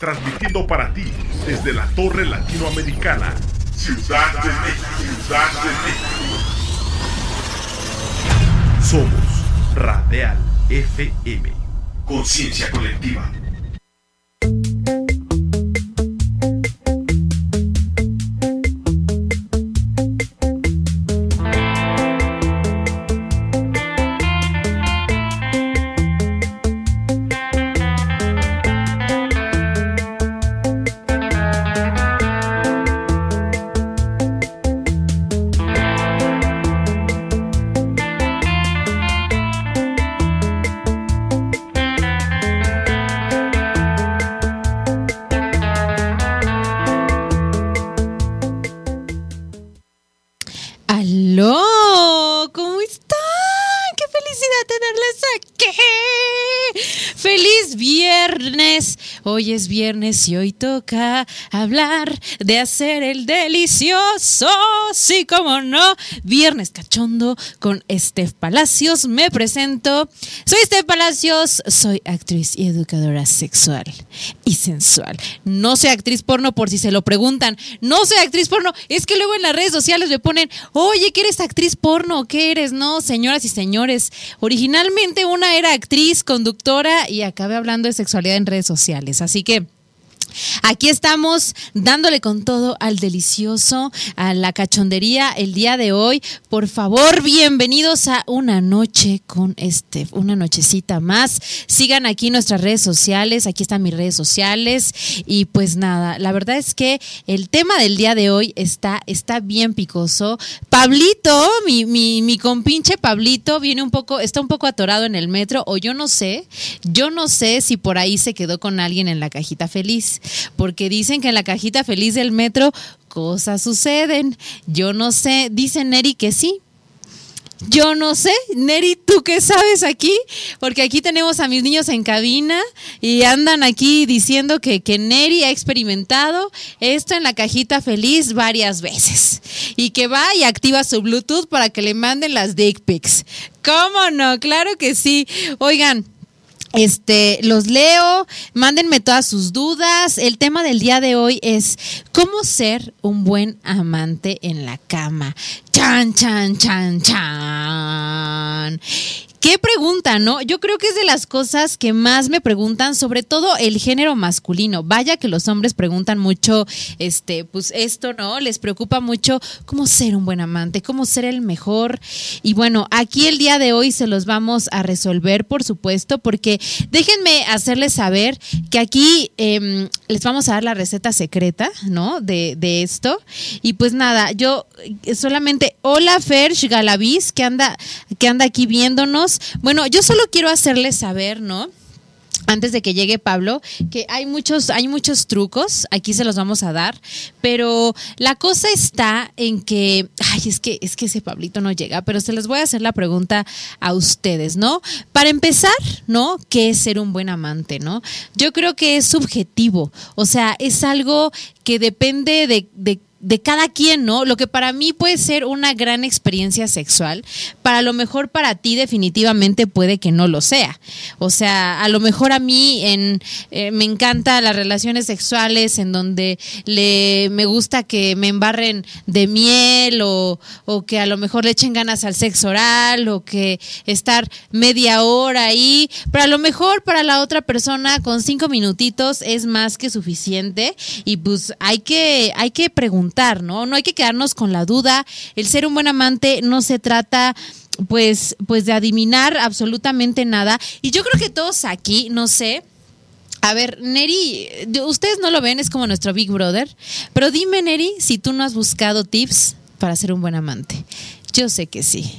transmitiendo para ti desde la Torre Latinoamericana, Ciudad de México, Ciudad de México. Somos Radial FM, conciencia colectiva. Es viernes y hoy toca hablar de hacer el delicioso. Sí, como no. Viernes cachondo con Steph Palacios. Me presento. Soy Steph Palacios. Soy actriz y educadora sexual y sensual. No soy actriz porno por si se lo preguntan. No soy actriz porno. Es que luego en las redes sociales me ponen, oye, ¿qué eres actriz porno? ¿Qué eres? No, señoras y señores. Originalmente una era actriz, conductora y acabé hablando de sexualidad en redes sociales. Así que... Aquí estamos dándole con todo al delicioso, a la cachondería el día de hoy. Por favor, bienvenidos a una noche con este, una nochecita más. Sigan aquí nuestras redes sociales, aquí están mis redes sociales. Y pues nada, la verdad es que el tema del día de hoy está, está bien picoso. Pablito, mi, mi, mi compinche Pablito, viene un poco, está un poco atorado en el metro, o yo no sé, yo no sé si por ahí se quedó con alguien en la cajita feliz porque dicen que en la cajita feliz del metro cosas suceden. Yo no sé, dice Neri que sí. Yo no sé, Neri, ¿tú qué sabes aquí? Porque aquí tenemos a mis niños en cabina y andan aquí diciendo que, que Neri ha experimentado esto en la cajita feliz varias veces y que va y activa su Bluetooth para que le manden las dick pics. ¿Cómo no? Claro que sí. Oigan. Este, los leo, mándenme todas sus dudas. El tema del día de hoy es cómo ser un buen amante en la cama. Chan, chan, chan, chan. Qué pregunta, ¿no? Yo creo que es de las cosas que más me preguntan, sobre todo el género masculino. Vaya que los hombres preguntan mucho, este, pues esto, ¿no? Les preocupa mucho cómo ser un buen amante, cómo ser el mejor. Y bueno, aquí el día de hoy se los vamos a resolver, por supuesto, porque déjenme hacerles saber que aquí eh, les vamos a dar la receta secreta, ¿no? De, de esto. Y pues nada, yo solamente, hola Fersh Galaviz, que anda, que anda aquí viéndonos. Bueno, yo solo quiero hacerles saber, ¿no? antes de que llegue Pablo, que hay muchos, hay muchos trucos, aquí se los vamos a dar, pero la cosa está en que, ay, es que, es que ese Pablito no llega, pero se les voy a hacer la pregunta a ustedes, ¿no? Para empezar, ¿no? ¿Qué es ser un buen amante, no? Yo creo que es subjetivo, o sea, es algo que depende de, de de cada quien, ¿no? Lo que para mí puede ser una gran experiencia sexual, para lo mejor para ti definitivamente puede que no lo sea. O sea, a lo mejor a mí en, eh, me encanta las relaciones sexuales en donde le, me gusta que me embarren de miel o, o que a lo mejor le echen ganas al sexo oral o que estar media hora ahí, pero a lo mejor para la otra persona con cinco minutitos es más que suficiente y pues hay que, hay que preguntar ¿no? No hay que quedarnos con la duda. El ser un buen amante no se trata pues, pues de adivinar absolutamente nada. Y yo creo que todos aquí, no sé, a ver, Neri, ustedes no lo ven, es como nuestro Big Brother, pero dime, Neri, si tú no has buscado tips para ser un buen amante. Yo sé que sí.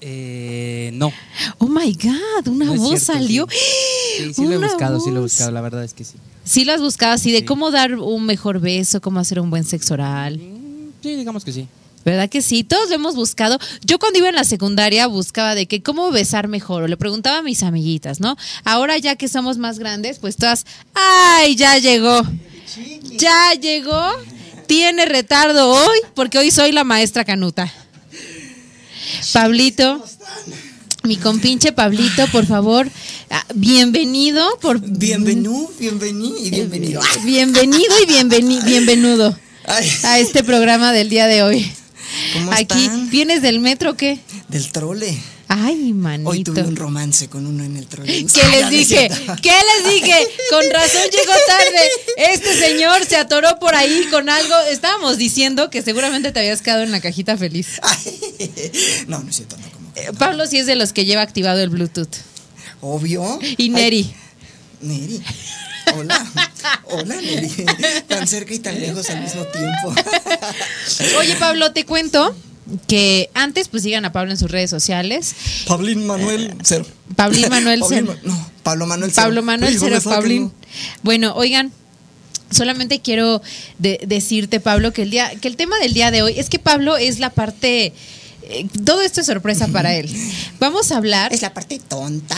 Eh, no. Oh my God, una No voz cierto, salió. Sí, sí lo he buscado, sí lo he buscado, la verdad es que sí. Sí lo has buscado así de Sí. cómo dar un mejor beso, cómo hacer un buen sexo oral. Mm, Sí, digamos que sí. ¿Verdad que sí? Todos lo hemos buscado. Yo cuando iba en la secundaria buscaba de que cómo besar mejor, o le preguntaba a mis amiguitas, ¿no? Ahora ya que somos más grandes, pues todas, ¡ay, ya llegó! Ya llegó. Tiene retardo hoy, porque hoy soy la maestra canuta. Pablito, mi compinche Pablito, por favor, ah, bienvenido por Bienvenido, bienvenido y bienvenido. bienvenido y bienveni- bienvenudo Ay, a este programa del día de hoy. ¿Cómo Aquí están? vienes del metro o qué? Del trole. Ay, manito. Hoy tuve un romance con uno en el trole. ¿Qué les dije? ¿Qué les dije? Con razón llegó tarde. Este señor se atoró por ahí con algo. Estábamos diciendo que seguramente te habías quedado en la cajita feliz. No, no es cierto, no. Eh, Pablo sí es de los que lleva activado el Bluetooth. Obvio. Y Ay, Neri. Neri. Hola. Hola, Neri. Tan cerca y tan lejos al mismo tiempo. Oye, Pablo, te cuento que antes pues sigan a Pablo en sus redes sociales. Pablín Manuel Cero. Pablín Manuel Pablín Cero. No, Pablo Manuel Cero. Pablo Manuel Cero saca, Pablín. no. Bueno, oigan, solamente quiero de- decirte, Pablo, que el día, que el tema del día de hoy es que Pablo es la parte. Eh, todo esto es sorpresa para él. Vamos a hablar. Es la parte tonta.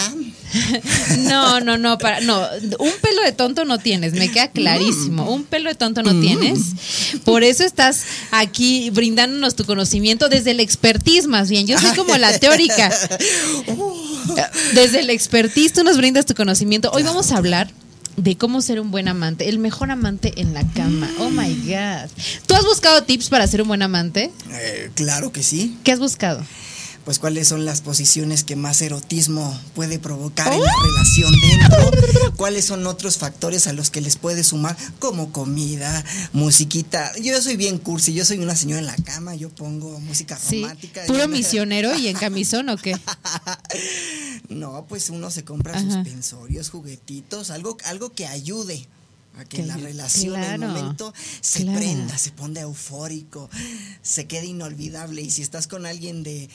No, no, no, para, no, un pelo de tonto no tienes, me queda clarísimo. Un pelo de tonto no tienes. Por eso estás aquí brindándonos tu conocimiento desde el expertise, más bien. Yo soy como la teórica. Desde el expertise tú nos brindas tu conocimiento. Hoy vamos a hablar de cómo ser un buen amante, el mejor amante en la cama. Oh my God. ¿Tú has buscado tips para ser un buen amante? Eh, claro que sí. ¿Qué has buscado? Pues cuáles son las posiciones que más erotismo puede provocar en la relación dentro, cuáles son otros factores a los que les puede sumar, como comida, musiquita. Yo soy bien cursi, yo soy una señora en la cama, yo pongo música Sí. romántica. ¿Puro misionero y en camisón o qué? No, pues uno se compra Ajá. suspensorios, juguetitos, algo, algo que ayude a que Que la relación en el claro, momento se claro. prenda, se ponga eufórico, se quede inolvidable. Y si estás con alguien de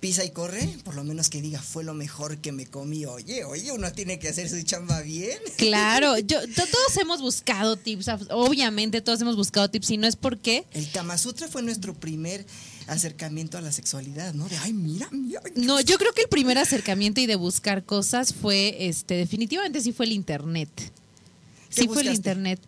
pisa y corre, por lo menos que diga fue lo mejor que me comí. Oye, oye, uno tiene que hacer su chamba bien. Claro, yo, to- todos hemos buscado tips, obviamente todos hemos buscado tips, y no es porque El Kama Sutra fue nuestro primer acercamiento a la sexualidad, ¿no? De ay, mira, mira. no, yo creo que el primer acercamiento y de buscar cosas fue, este, definitivamente sí fue el internet. ¿Qué Sí fue el internet.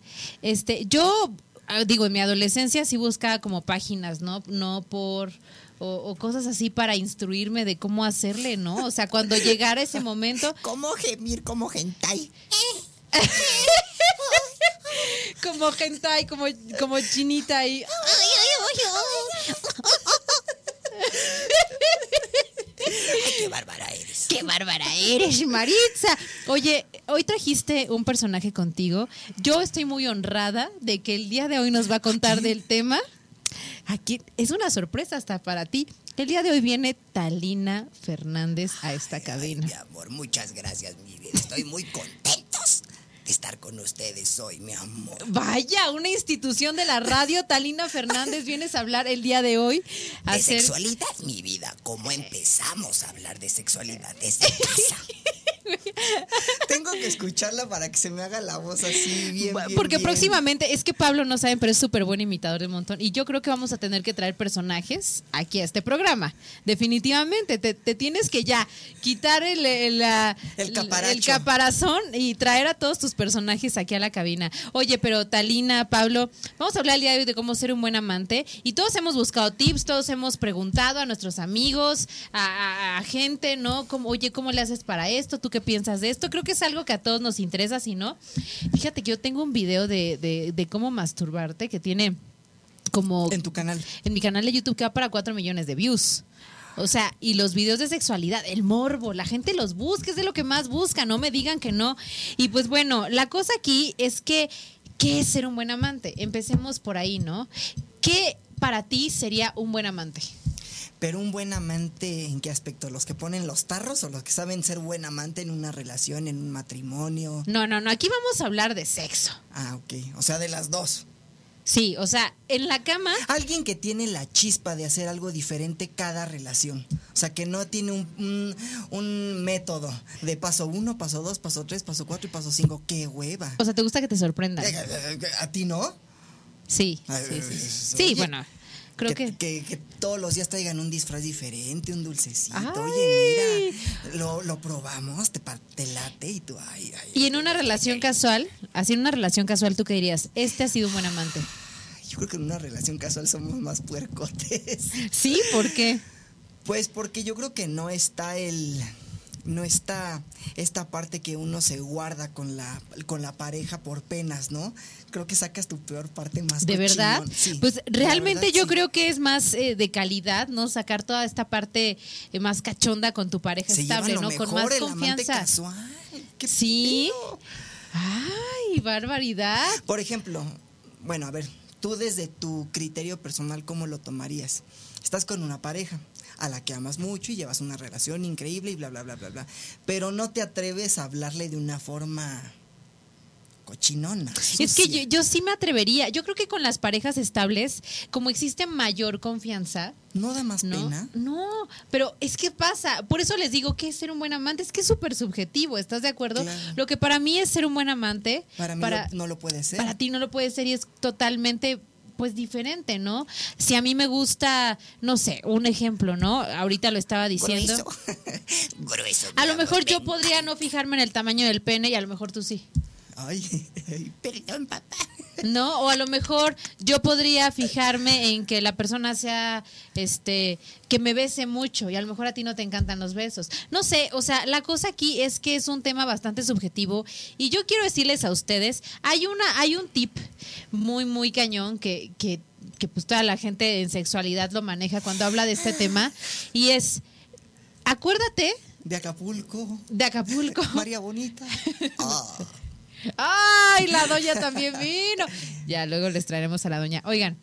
Este, yo ah, digo, en mi adolescencia sí buscaba como páginas, ¿no? No por o, o cosas así para instruirme de cómo hacerle, ¿no? O sea, cuando llegara ese momento, ¿Cómo gemir como hentai? como hentai, como, como chinita y ¡Qué bárbara eres! ¡Qué bárbara eres, Maritza! Oye, hoy trajiste un personaje contigo. Yo estoy muy honrada de que el día de hoy nos va a contar del tema. Aquí es una sorpresa hasta para ti. El día de hoy viene Talina Fernández a esta cabina. Mi amor, muchas gracias, mi vida. Estoy muy contentos de estar con ustedes hoy, mi amor. Vaya, una institución de la radio, Talina Fernández, vienes a hablar el día de hoy. a De hacer- sexualidad, mi vida. ¿Cómo empezamos a hablar de sexualidad desde casa? Tengo que escucharla para que se me haga la voz así bien. bien, Porque bien. próximamente, es que Pablo no saben, pero es súper buen imitador de montón. Y yo creo que vamos a tener que traer personajes aquí a este programa. Definitivamente, te, te tienes que ya quitar el, el, caparazón y traer a todos tus personajes aquí a la cabina. Oye, pero Talina, Pablo, vamos a hablar el día de hoy de cómo ser un buen amante. Y todos hemos buscado tips, todos hemos preguntado a nuestros amigos, a, a- a gente, ¿no? Como, Oye, ¿cómo le haces para esto? ¿Tú qué piensas de esto? Creo que es algo que a todos nos interesa, si no. Fíjate que yo tengo un video de, de, de cómo masturbarte que tiene como En tu canal. en mi canal de YouTube que va para 4 millones de views. O sea, y los videos de sexualidad, el morbo, la gente los busca, es de lo que más busca, no me digan que no. Y pues bueno, la cosa aquí es que, ¿qué es ser un buen amante? Empecemos por ahí, ¿no? ¿Qué para ti sería un buen amante? Pero un buen amante, ¿en qué aspecto? ¿Los que ponen los tarros o los que saben ser buen amante en una relación, en un matrimonio? No, no, no, aquí vamos a hablar de sexo. Ah, ok. O sea, de las dos. Sí, o sea, en la cama, Alguien que tiene la chispa de hacer algo diferente cada relación. O sea, que no tiene un, un- un método de paso uno, paso dos, paso tres, paso cuatro y paso cinco. ¡Qué hueva! o sea, ¿te gusta que te sorprendan? ¿A ti no? Sí, sí, sí. Sí, oye, bueno, creo que... que, que todos los días traigan un disfraz diferente, un dulcecito. Ay. Oye, mira, lo, lo probamos, te, te late y tú, ay, ay. Y en una relación casual, así en una relación casual, ¿tú qué dirías? Este ha sido un buen amante. Yo creo que en una relación casual somos más puercotes. Sí, ¿por qué? Pues porque yo creo que no está el, no está esta parte que uno se guarda con la, con la pareja por penas, ¿no? Creo que sacas tu peor parte más ¿De verdad? Sí, pues realmente verdad, yo sí. creo que es más eh, de calidad, ¿no? Sacar toda esta parte eh, más cachonda con tu pareja se estable, ¿no? Con más el confianza. casual. ¿Qué Sí. Ay, barbaridad. Por ejemplo, bueno, a ver, tú desde tu criterio personal, ¿cómo lo tomarías? Estás con una pareja a la que amas mucho y llevas una relación increíble y bla, bla, bla, bla, bla. Pero no te atreves a hablarle de una forma cochinona. Es que yo, yo sí me atrevería. Yo creo que con las parejas estables, como existe mayor confianza, ¿No da más ¿no? pena? No, pero es que pasa. Por eso les digo que es ser un buen amante. Es que es súper subjetivo, ¿estás de acuerdo? Claro. Lo que para mí es ser un buen amante, Para mí para, lo- no lo puede ser. para ti no lo puede ser y es totalmente pues diferente, ¿no? Si a mí me gusta, no sé, un ejemplo, ¿no? Ahorita lo estaba diciendo. Grueso. Grueso. A lo mejor yo podría no fijarme en el tamaño del pene y a lo mejor tú sí. Ay, ay, perdón, papá. ¿no? O a lo mejor yo podría fijarme en que la persona sea, este, que me bese mucho y a lo mejor a ti no te encantan los besos. No sé, o sea, la cosa aquí es que es un tema bastante subjetivo y yo quiero decirles a ustedes, hay una, hay un tip muy, muy cañón que, que, que pues toda la gente en sexualidad lo maneja cuando habla de este tema y es, acuérdate De Acapulco. de Acapulco. María Bonita. Ah. ¡Ay, la doña también vino! Ya, luego les traeremos a la doña. Oigan,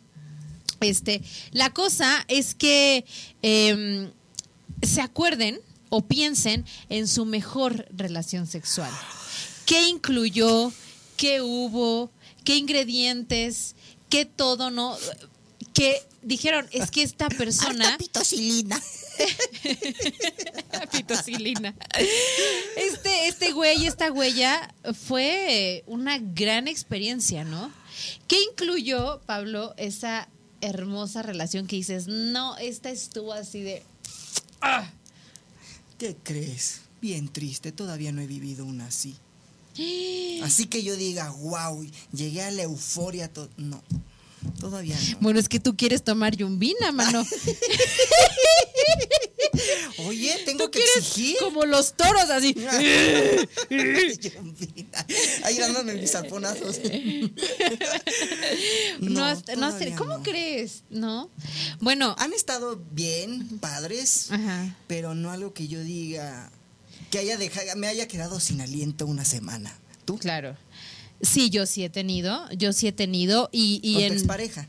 este, la cosa es que em, se acuerden o piensen en su mejor relación sexual. ¿Qué incluyó? ¿Qué hubo? ¿Qué ingredientes? ¿Qué todo no? Que dijeron, es que esta persona... Harta pitocilina. pitocilina. Este, este güey, esta huella fue una gran experiencia, ¿no? ¿Qué incluyó, Pablo, esa hermosa relación que dices, no, esta estuvo así de... ¡ah! ¿Qué crees? Bien triste, todavía no he vivido una así. Así que yo diga, wow, llegué a la euforia. to-". No, todavía no. Bueno, es que tú quieres tomar yumbina, mano. Oye, tengo Tú que quieres exigir. como los toros, así. Ahí dándome mis alponazos. No, no ¿Cómo no. crees? ¿No? Bueno, Han estado bien, padres, Ajá. pero no algo que yo diga que haya dejado, me haya quedado sin aliento una semana. ¿Tú? claro. Sí, yo sí he tenido, yo sí he tenido y, y Con tu en... expareja.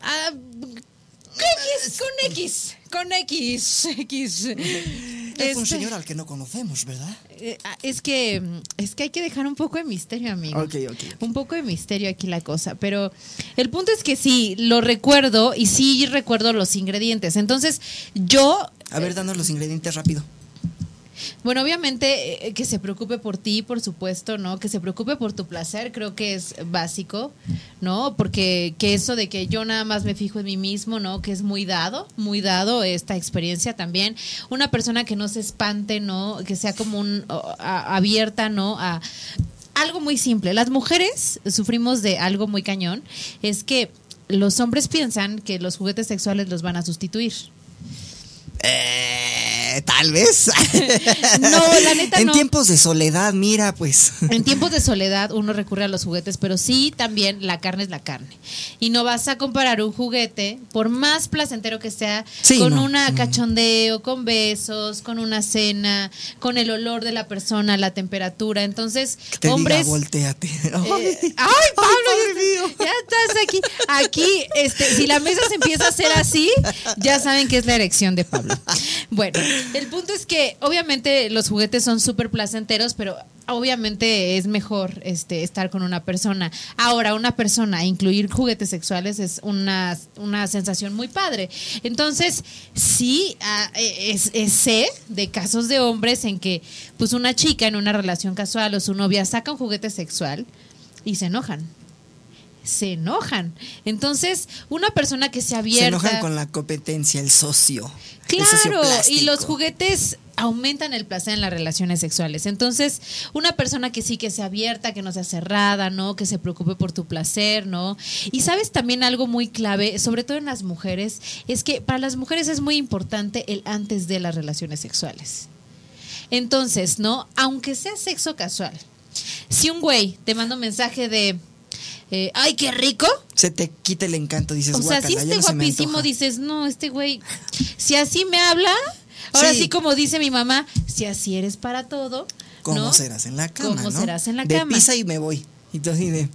Ah, X, con X, con X, X. Es un Este, señor al que no conocemos, ¿verdad? eh, ah, es que es que hay que dejar un poco de misterio, amigo. Ok, ok. Un poco de misterio aquí la cosa, pero el punto es que sí, lo recuerdo y sí recuerdo los ingredientes. Entonces, yo A ver, danos los ingredientes rápido. Bueno, obviamente eh, que se preocupe por ti, por supuesto, ¿no? Que se preocupe por tu placer, creo que es básico, ¿no? Porque que eso de que yo nada más me fijo en mí mismo, ¿no? Que es muy dado, muy dado esta experiencia también. Una persona que no se espante, ¿no? Que sea como un abierta, ¿no? A algo muy simple. Las mujeres sufrimos de algo muy cañón, es que los hombres piensan que los juguetes sexuales los van a sustituir. Eh, tal vez. No, la neta en no. tiempos de soledad, mira, pues. En tiempos de soledad uno recurre a los juguetes, pero sí también la carne es la carne. Y no vas a comparar un juguete, por más placentero que sea, Sí, con no, una cachondeo, con besos, con una cena, con el olor de la persona, la temperatura. Entonces, Que te hombres... diga, volteate. Eh, ay, Pablo, ya estás aquí. Aquí, este, si la mesa se empieza a hacer así, ya saben que es la erección de Pablo. Bueno, el punto es que obviamente los juguetes son súper placenteros, pero obviamente es mejor este, estar con una persona. Ahora, una persona, incluir juguetes sexuales es una, una sensación muy padre. Entonces, sí, ah, es, es- sé de casos de hombres en que pues una chica en una relación casual o su novia saca un juguete sexual y se enojan. Se enojan. Entonces, una persona que se abierta. Se enojan con la competencia, el socio. el Claro, y los juguetes aumentan el placer en las relaciones sexuales. Entonces, una persona que sí que sea abierta, que no sea cerrada, ¿no? Que se preocupe por tu placer, ¿no? Y sabes también algo muy clave, sobre todo en las mujeres, es que para las mujeres es muy importante el antes de las relaciones sexuales. Entonces, ¿no? Aunque sea sexo casual, si un güey te manda un mensaje de, eh, ay, qué rico, Se te quita el encanto, dices, o sea, si "Guácala, ya este guapísimo antoja". dices, no, este güey, si así me habla, ahora Sí. sí, como dice mi mamá, si así eres para todo, ¿Cómo ¿no? serás en la cama? ¿Cómo no? serás en la de cama? pisa y me voy. Y tú así de.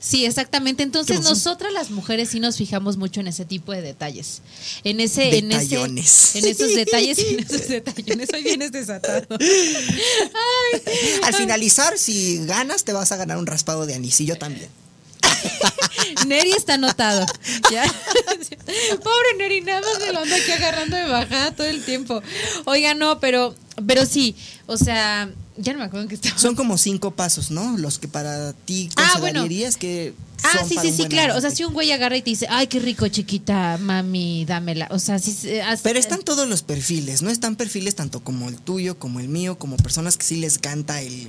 Sí, exactamente. Entonces nosotras las mujeres sí nos fijamos mucho en ese tipo de detalles. En ese, en ese, Detallones. en esos detalles, en esos detallones. Hoy vienes desatado. Al finalizar, si ganas, te vas a ganar un raspado de anís. Y yo también. Neri está anotado. ¿ya? Pobre Neri, nada más me lo ando aquí agarrando de bajada todo el tiempo. Oiga, no, pero, pero sí, o sea, ya no me acuerdo en qué estaba. Son como cinco pasos, ¿no? Los que para ti Ah, bueno. considerarías que. Ah, sí, sí, sí, claro. O sea, si un güey agarra y te dice, ay, qué rico, chiquita, mami, dámela. O sea, sí. Pero están todos los perfiles, ¿no? Están perfiles tanto como el tuyo, como el mío, como personas que sí les canta el.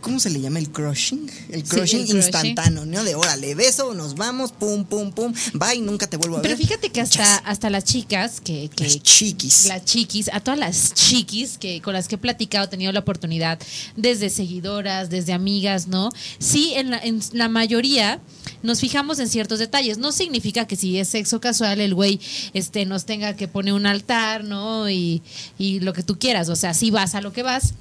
¿Cómo se le llama? El crushing. El Sí, crushing instantáneo, ¿no? De órale, beso, nos vamos, pum, pum, pum, bye, nunca te vuelvo a Pero ver. fíjate que hasta, hasta las chicas que, que Las chiquis. las chiquis, a todas las chiquis que con las que he platicado, he tenido la oportunidad, desde seguidoras, desde amigas, ¿no? Sí, en la, en la mayoría nos fijamos en ciertos detalles. No significa que si es sexo casual el güey este, nos tenga que poner un altar, ¿no? Y, y lo que tú quieras. O sea, sí vas a lo que vas.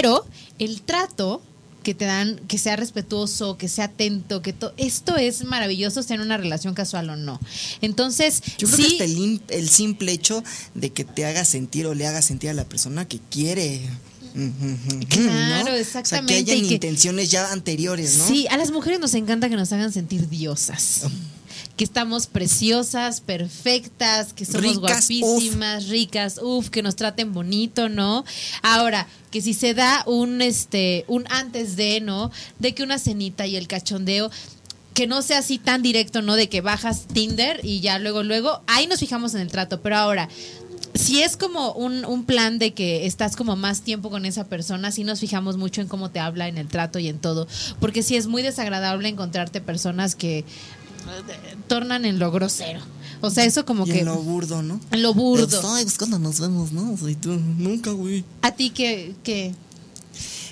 Pero el trato que te dan, que sea respetuoso, que sea atento, que to- esto es maravilloso, sea en una relación casual o no. Entonces, Yo creo sí, que hasta el, im- el simple hecho de que te haga sentir o le haga sentir a la persona que quiere. Claro, ¿no? exactamente, O sea, que y hayan que- intenciones ya anteriores, ¿no? Sí, a las mujeres nos encanta que nos hagan sentir diosas. Que estamos preciosas, perfectas, que somos Ricas, guapísimas, ricas, uff, que nos traten bonito, ¿no? Ahora, que si se da un este un antes de, ¿no? De que una cenita y el cachondeo que no sea así tan directo, ¿no? De que bajas Tinder y ya luego, luego, ahí nos fijamos en el trato. Pero ahora, si es como un, un plan de que estás como más tiempo con esa persona, sí nos fijamos mucho en cómo te habla, en el trato y en todo. Porque sí es muy desagradable encontrarte personas que tornan en lo grosero. O sea, eso como y que... en lo burdo, ¿no? en lo burdo. Ay, pues cuando nos vemos, ¿no? O sea, tú, nunca, güey. A ti que... que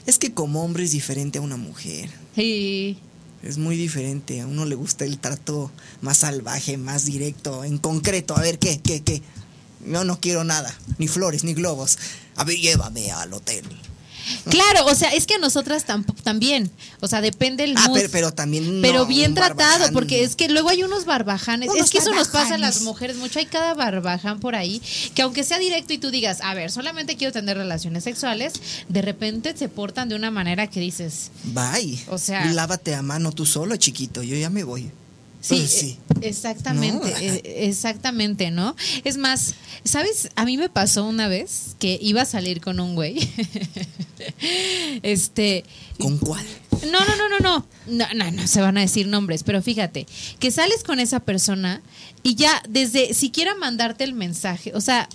Es que como hombre es diferente a una mujer. y- Es muy diferente. A uno le gusta el trato más salvaje, más directo, en concreto. A ver, ¿qué? ¿Qué? ¿Qué? No, no quiero nada. Ni flores, ni globos. A ver, llévame al hotel. Claro, o sea, es que a nosotras tampo- también. O sea, depende el Ah, mood. pero, pero también. Pero bien tratado, barbaján. porque es que luego hay unos barbajanes. Unos es que eso nos pasa a las mujeres mucho. Hay cada barbaján por ahí que, aunque sea directo y tú digas, a ver, solamente quiero tener relaciones sexuales, de repente se portan de una manera que dices, Bye. O sea- Lávate a mano tú solo, chiquito. Yo ya me voy. Sí, Pues sí. eh, exactamente, No. eh, exactamente, ¿no? Es más, ¿sabes? A mí me pasó una vez que iba a salir con un güey. este. ¿Con cuál? No, no, no, no, no. No, no, no se van a decir nombres, pero fíjate, que sales con esa persona y ya desde siquiera mandarte el mensaje, o sea,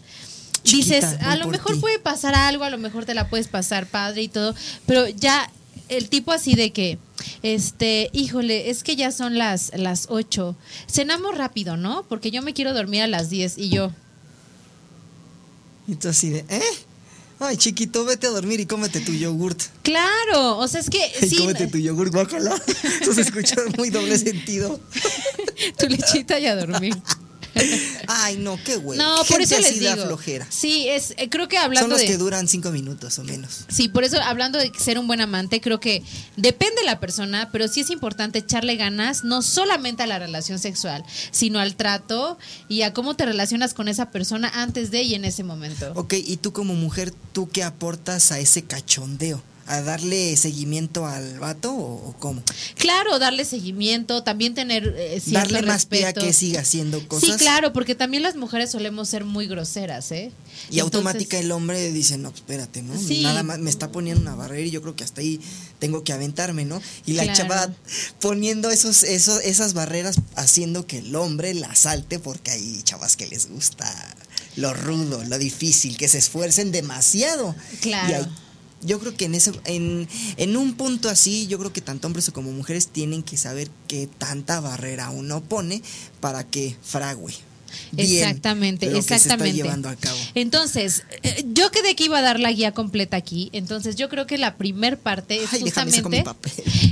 Chiquita, dices, a lo mejor ti". puede pasar algo, a lo mejor te la puedes pasar padre y todo, pero ya el tipo así de que, este, híjole, es que ya son las, las 8, cenamos rápido, ¿no? Porque yo me quiero dormir a las 10 y yo, Y tú así de, ¿eh? Ay, chiquito, vete a dormir y cómete tu yogurt. claro, o sea, es que Y sí, cómete tu yogurt, guácala. Eso se escucha muy doble sentido. tu lechita y a dormir. Ay, no, qué güey. No, por eso les digo. flojera. Sí, es, eh, creo que Son hablando los de... que duran cinco minutos o menos. Sí, por eso hablando de ser un buen amante, creo que depende de la persona, pero sí es importante echarle ganas no solamente a la relación sexual, sino al trato y a cómo te relacionas con esa persona antes de y en ese momento. Ok, y tú como mujer, ¿tú qué aportas a ese cachondeo? ¿A darle seguimiento al vato o, o cómo? Claro, darle seguimiento, también tener eh, cierto Darle más pie a que siga haciendo cosas. Sí, claro, porque también las mujeres solemos ser muy groseras, ¿eh? Y automática Entonces- el hombre dice, no, espérate, ¿no? Sí. Nada más me está poniendo una barrera y yo creo que hasta ahí tengo que aventarme, ¿no? Y la Claro. chava poniendo esos, esos, esas barreras haciendo que el hombre la salte porque hay chavas que les gusta lo rudo, lo difícil, que se esfuercen demasiado. Claro. Y hay- yo creo que en ese, en, en un punto así, yo creo que tanto hombres como mujeres tienen que saber qué tanta barrera uno pone para que frague. bien exactamente, lo que se está exactamente. llevando a cabo. Entonces, eh, yo quedé que iba a dar la guía completa aquí. Entonces, yo creo que la primer parte es Ay, justamente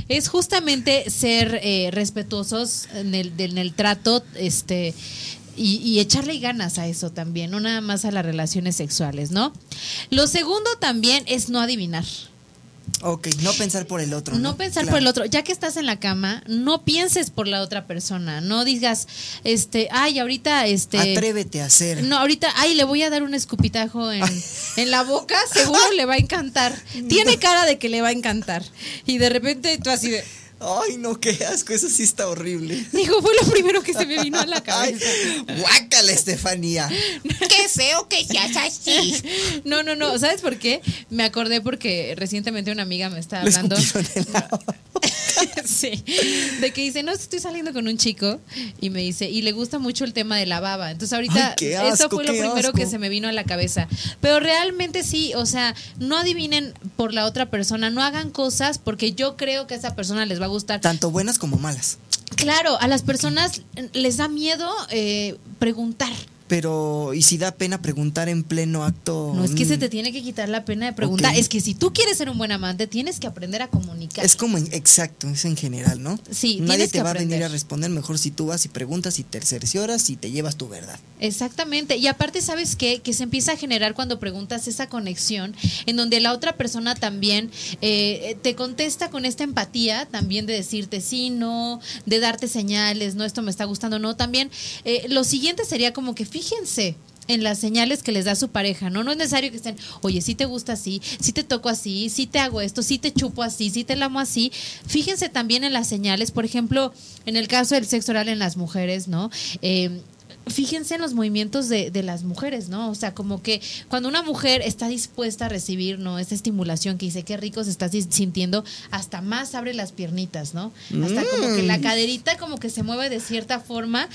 es justamente ser eh, respetuosos en el, en el trato, este y, y echarle ganas a eso también, no nada más a las relaciones sexuales, ¿no? Lo segundo también es no adivinar. Ok, no pensar por el otro. No, No, pensar Claro. por el otro. Ya que estás en la cama, no pienses por la otra persona. No digas, este, ay, ahorita, este. Atrévete a hacer. No, ahorita, ay, le voy a dar un escupitajo en, en la boca, seguro le va a encantar. Tiene cara de que le va a encantar. Y de repente tú así de. Ay, no, qué asco, eso sí está horrible. Digo, fue lo primero que se me vino a la Ay, cabeza. guácala, Estefanía. Qué feo que seas así. No, no, no. ¿Sabes por qué? Me acordé porque recientemente una amiga me estaba hablando. sí. De que dice, no, estoy saliendo con un chico y me dice, y le gusta mucho el tema de la baba. Entonces ahorita Ay, eso fue lo primero que se me vino a la cabeza. Pero realmente sí, o sea, no adivinen por la otra persona, no hagan cosas porque yo creo que a esa persona les va a gustar. Tanto buenas como malas. Claro, a las personas les da miedo eh, preguntar. Pero, ¿y si da pena preguntar en pleno acto? No es que se Mm, te tiene que quitar la pena de preguntar. Es que si tú quieres ser un buen amante, tienes que aprender a comunicar. Es como, en- exacto, es en general, ¿no? Sí, Nadie te que va a venir a responder mejor si tú vas y preguntas y te cercioras y te llevas tu verdad. Exactamente. Y aparte, ¿sabes qué? Que se empieza a generar cuando preguntas esa conexión, en donde la otra persona también eh, te contesta con esta empatía, también de decirte sí, no, de darte señales, no, esto me está gustando, no. También eh, lo siguiente sería como que fíjense en las señales que les da su pareja, ¿no? No es necesario que estén, oye, si te gusta así, si te toco así, si te hago esto, si te chupo así, si te lamo así. Fíjense también en las señales, por ejemplo, en el caso del sexo oral en las mujeres, ¿no? Eh, Fíjense en los movimientos de, de las mujeres, ¿no? O sea, como que cuando una mujer está dispuesta a recibir, ¿no? Esa estimulación que dice qué rico se está si- sintiendo, hasta más abre las piernitas, ¿no? Hasta como que la caderita como que se mueve de cierta forma.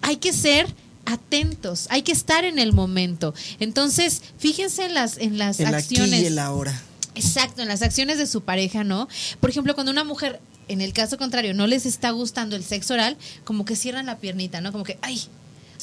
Hay que ser atentos, hay que estar en el momento. Entonces, fíjense en las, en las El aquí acciones. y el ahora. Exacto, en las acciones de su pareja, ¿no? Por ejemplo, cuando una mujer, en el caso contrario, no les está gustando el sexo oral, como que cierran la piernita, ¿no? Como que, ay.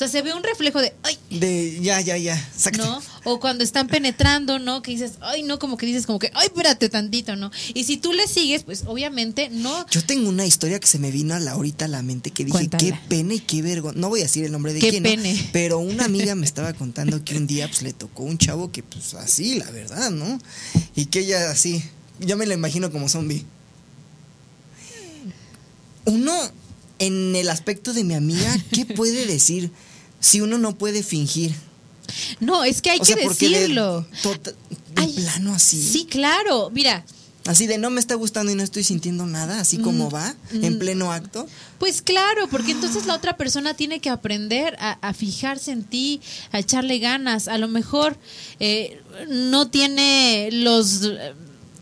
O sea, se ve un reflejo de, ay, De ya, ya, ya. Exacto. ¿no? O cuando están penetrando, ¿no? Que dices, ay, no, como que dices, como que, ay, espérate tantito, ¿no? Y si tú le sigues, pues obviamente no. Yo tengo una historia que se me vino a la ahorita a la mente que dije, Cuéntala. qué pena y qué vergüenza. No voy a decir el nombre de Qué quién, ¿no? pene. pero una amiga me estaba contando que un día pues le tocó un chavo que pues así, la verdad, ¿no? Y que ella así, yo me la imagino como zombie. Uno, en el aspecto de mi amiga, ¿qué puede decir si uno no puede fingir? No, es que hay O que sea, porque de decirlo. de Ay, plano así. Sí, claro. Mira, Así de no me está gustando y no estoy sintiendo nada, así como va, en pleno acto. Pues claro, porque entonces la otra persona tiene que aprender a, a fijarse en ti, a echarle ganas. A lo mejor eh, no tiene los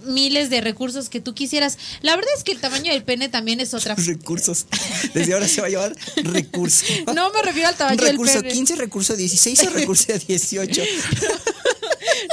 miles de recursos que tú quisieras. La verdad es que el tamaño del pene también es otra. Recursos. Desde ahora se va a llamar recurso. No me refiero al tamaño del recurso pene. 15, recurso 16 o recurso 18.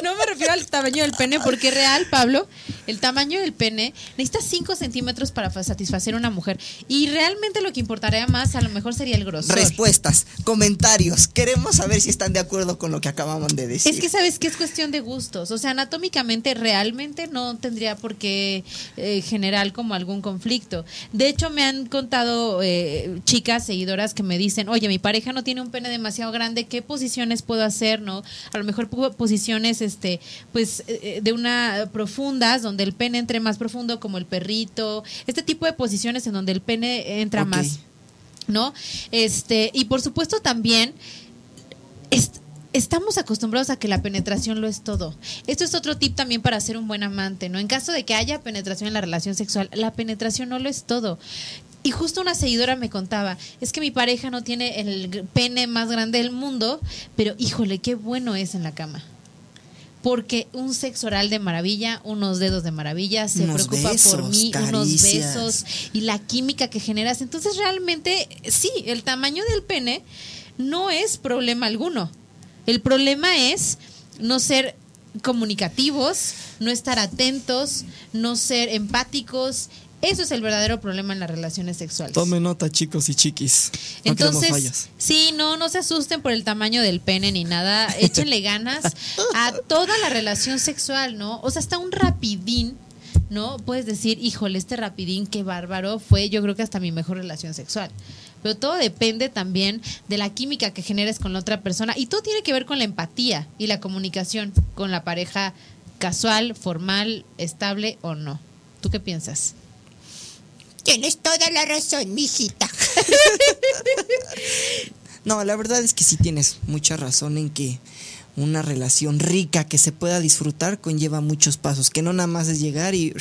No me refiero al tamaño del pene porque real, Pablo, el tamaño del pene necesita 5 centímetros para fa- satisfacer a una mujer. Y realmente lo que importaría más a lo mejor sería el grosor. Respuestas, comentarios. Queremos saber si están de acuerdo con lo que acabamos de decir. Es que sabes que es cuestión de gustos, o sea, anatómicamente realmente no tendría por qué eh, generar como algún conflicto. De hecho, me han contado eh, chicas seguidoras que me dicen, oye, mi pareja no tiene un pene demasiado grande, ¿qué posiciones puedo hacer? No, a lo mejor posiciones, este, pues, eh, de una profundas, donde el pene entre más profundo, como el perrito, este tipo de posiciones en donde el pene entra más. ¿no? Este, y por supuesto también est- estamos acostumbrados a que la penetración lo es todo. Esto es otro tip también para ser un buen amante, ¿no? En caso de que haya penetración en la relación sexual, la penetración no lo es todo. Y justo una seguidora me contaba, es que mi pareja no tiene el pene más grande del mundo, pero híjole, qué bueno es en la cama. Porque un sexo oral de maravilla, unos dedos de maravilla, se Unos preocupa por mí, unos besos y la química que generas. Entonces realmente, sí, el tamaño del pene no es problema alguno. El problema es no ser comunicativos, no estar atentos, no ser empáticos. Eso es el verdadero problema en las relaciones sexuales. Tome nota, chicos y chiquis. No Entonces, sí, no, no se asusten por el tamaño del pene ni nada. Échenle ganas a toda la relación sexual, ¿no? O sea, hasta un rapidín, ¿no? Puedes decir, híjole, este rapidín, qué bárbaro, fue yo creo que hasta mi mejor relación sexual. Pero todo depende también de la química que generes con la otra persona. Y todo tiene que ver con la empatía y la comunicación con la pareja casual, formal, estable o no. ¿Tú qué piensas? Tienes toda la razón, mijita. No, la verdad es que sí tienes mucha razón en que una relación rica que se pueda disfrutar conlleva muchos pasos, que no nada más es llegar y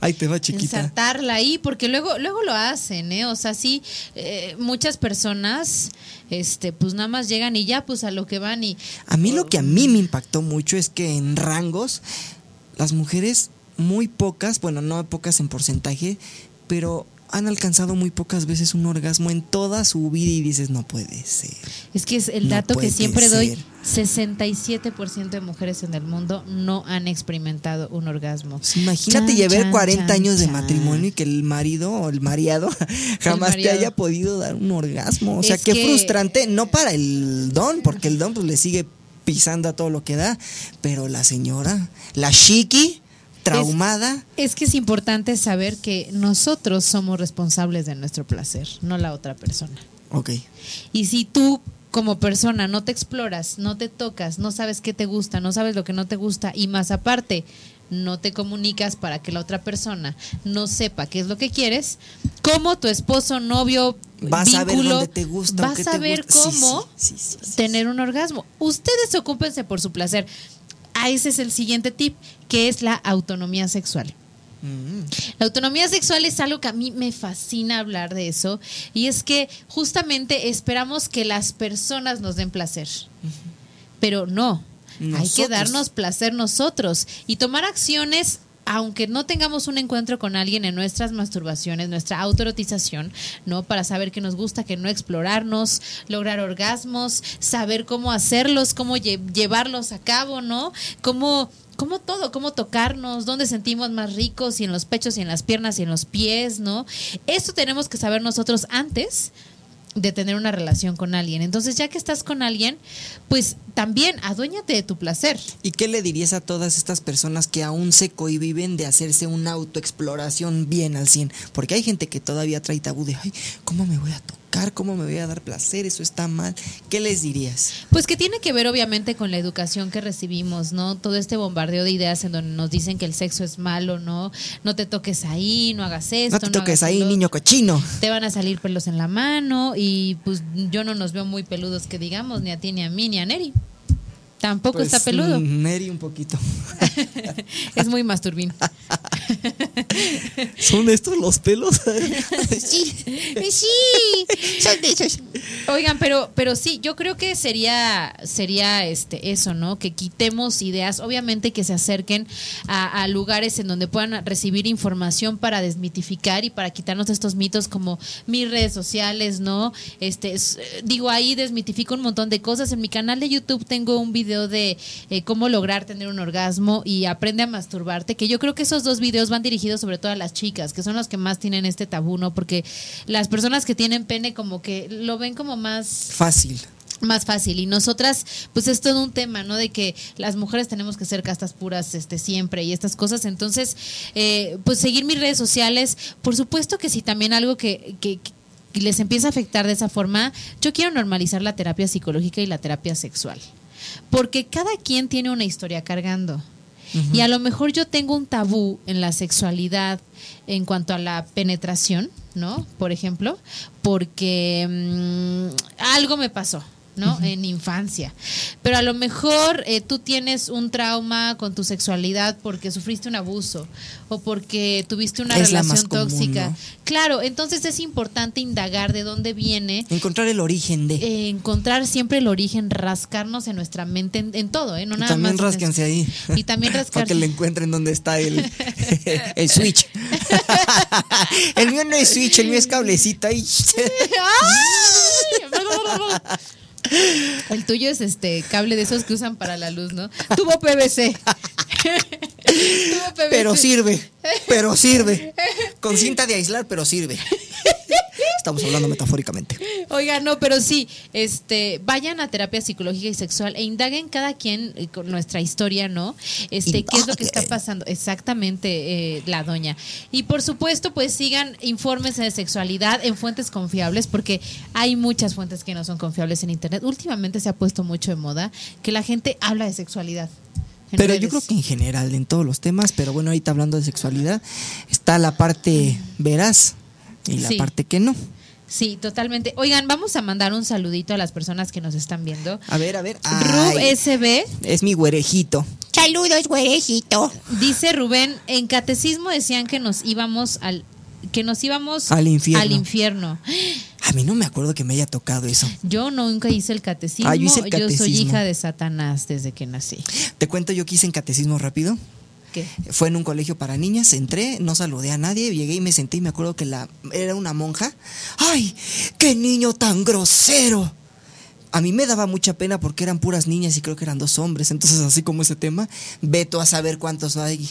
ahí te va chiquita. Ensartarla ahí, porque luego, luego lo hacen, ¿eh? O sea, sí, eh, muchas personas, este, pues nada más llegan y ya, pues a lo que van y. A mí lo que a mí me impactó mucho es que en rangos las mujeres muy pocas, bueno, no pocas en porcentaje, pero han alcanzado muy pocas veces un orgasmo en toda su vida y dices, no puede ser. Es que es el No dato que siempre doy: ser. 67% de mujeres en el mundo no han experimentado un orgasmo. Pues imagínate Chan, llevar chan, 40 chan, años de matrimonio y que el marido o el mariado jamás te haya podido dar un orgasmo. O sea, Es qué que- frustrante, no para el don, porque el don pues le sigue pisando a todo lo que da, pero la señora, la chiqui, traumada, Es que es importante saber que nosotros somos responsables de nuestro placer, no la otra persona. ok. Y si tú como persona no te exploras, no te tocas, no sabes qué te gusta, no sabes lo que no te gusta y más aparte no te comunicas para que la otra persona no sepa qué es lo que quieres, como tu esposo, novio, Vas a ver vínculo, dónde te gusta. vas te a ver gusta. Cómo sí, sí, sí, sí, tener un orgasmo. Ustedes ocúpense por su placer. Ah, ese es el siguiente tip, que es la autonomía sexual. Mm. La autonomía sexual es algo que a mí me fascina hablar de eso y es que justamente esperamos que las personas nos den placer, pero no, hay que darnos placer nosotros y tomar acciones. Aunque no tengamos un encuentro con alguien en nuestras masturbaciones, nuestra autoerotización, ¿no? Para saber qué nos gusta, qué no, explorarnos, lograr orgasmos, saber cómo hacerlos, cómo lle- llevarlos a cabo, ¿no? Cómo cómo todo, cómo tocarnos, dónde sentimos más ricos, y en los pechos, y en las piernas, y en los pies, ¿no? Esto tenemos que saber nosotros antes de tener una relación con alguien. Entonces, ya que estás con alguien, pues también aduéñate de tu placer. ¿Y qué le dirías a todas estas personas que aún se cohiben de hacerse una autoexploración bien al 100? Porque hay gente que todavía trae tabú de, ay, ¿cómo me voy a tocar? ¿Cómo me voy a dar placer? Eso está mal. ¿Qué les dirías? Pues que tiene que ver obviamente con la educación que recibimos, ¿no? Todo este bombardeo de ideas en donde nos dicen que el sexo es malo, ¿no? No te toques ahí, no hagas esto. No te toques ahí, niño cochino. Te van a salir pelos en la mano y pues yo no nos veo muy peludos que digamos, ni a ti, ni a mí, ni a Neri. Tampoco Pues, está peludo. mm, Neri un poquito. es muy masturbín. ¿Son estos los pelos? Sí, sí, son de esos. Oigan, pero, pero sí, yo creo que sería, sería este, eso, ¿no? Que quitemos ideas, obviamente que se acerquen a, a lugares en donde puedan recibir información para desmitificar y para quitarnos estos mitos como mis redes sociales, ¿no? Este, es- digo, ahí desmitifico un montón de cosas. En mi canal de YouTube tengo un video de eh, cómo lograr tener un orgasmo y aprende a masturbarte, que yo creo que esos dos videos van dirigidos sobre todo a las chicas, que son las que más tienen este tabú, ¿no? Porque las personas que tienen pene como que lo ven como más Fácil. más fácil. Y nosotras pues es todo un tema no de que las mujeres tenemos que ser castas puras este siempre y estas cosas. Entonces eh, pues seguir mis redes sociales. Por supuesto que sí también algo que, que- que les empieza a afectar de esa forma yo quiero normalizar la terapia psicológica y la terapia sexual porque cada quien tiene una historia cargando y a lo mejor yo tengo un tabú en la sexualidad en cuanto a la penetración, ¿no? Por ejemplo, porque mm, algo me pasó. ¿No? En infancia. Pero a lo mejor eh, tú tienes un trauma con tu sexualidad porque sufriste un abuso o porque tuviste una Es relación común, tóxica. ¿no? Claro, entonces es importante indagar de dónde viene Encontrar el origen de. eh, encontrar siempre el origen, rascarnos en nuestra mente en, en todo, ¿eh? No Y nada también más. en rásquense ahí. Y también Para rascarse. que le encuentren dónde está el, el switch. el mío no es switch, el mío es cablecito. ahí. El tuyo es este cable de esos que usan para la luz, ¿no? Tuvo PVC. Tuvo PVC. Pero sirve, pero sirve. Con cinta de aislar, pero sirve. Estamos hablando metafóricamente. Oiga, no, pero sí, este, vayan a terapia psicológica y sexual e indaguen cada quien eh, con nuestra historia, ¿no? Este, qué es lo que está pasando, exactamente, eh, la doña. Y por supuesto, pues sigan informes de sexualidad en fuentes confiables, porque hay muchas fuentes que no son confiables en internet. Últimamente se ha puesto mucho de moda que la gente habla de sexualidad. Pero yo creo que en general, en todos los temas, pero bueno, ahorita hablando de sexualidad, está la parte veraz y la Sí. parte que no. Sí, totalmente. Oigan, vamos a mandar un saludito a las personas que nos están viendo. A ver, a ver. Rub Ay, SB es mi güerejito. Saludos, güerejito. Dice Rubén, en catecismo decían que nos íbamos al que nos íbamos Al infierno. al infierno. A mí no me acuerdo que me haya tocado eso. Yo nunca hice el catecismo. Ah, yo hice el soy catecismo. hija de Satanás desde que nací. Te cuento yo que hice en catecismo rápido. ¿Qué? Fue en un colegio para niñas, entré, no saludé a nadie, llegué y me senté y me acuerdo que la era una monja. ¡Ay! ¡Qué niño tan grosero! A mí me daba mucha pena porque eran puras niñas y creo que eran dos hombres. Entonces, así como ese tema, veto a saber cuántos hay.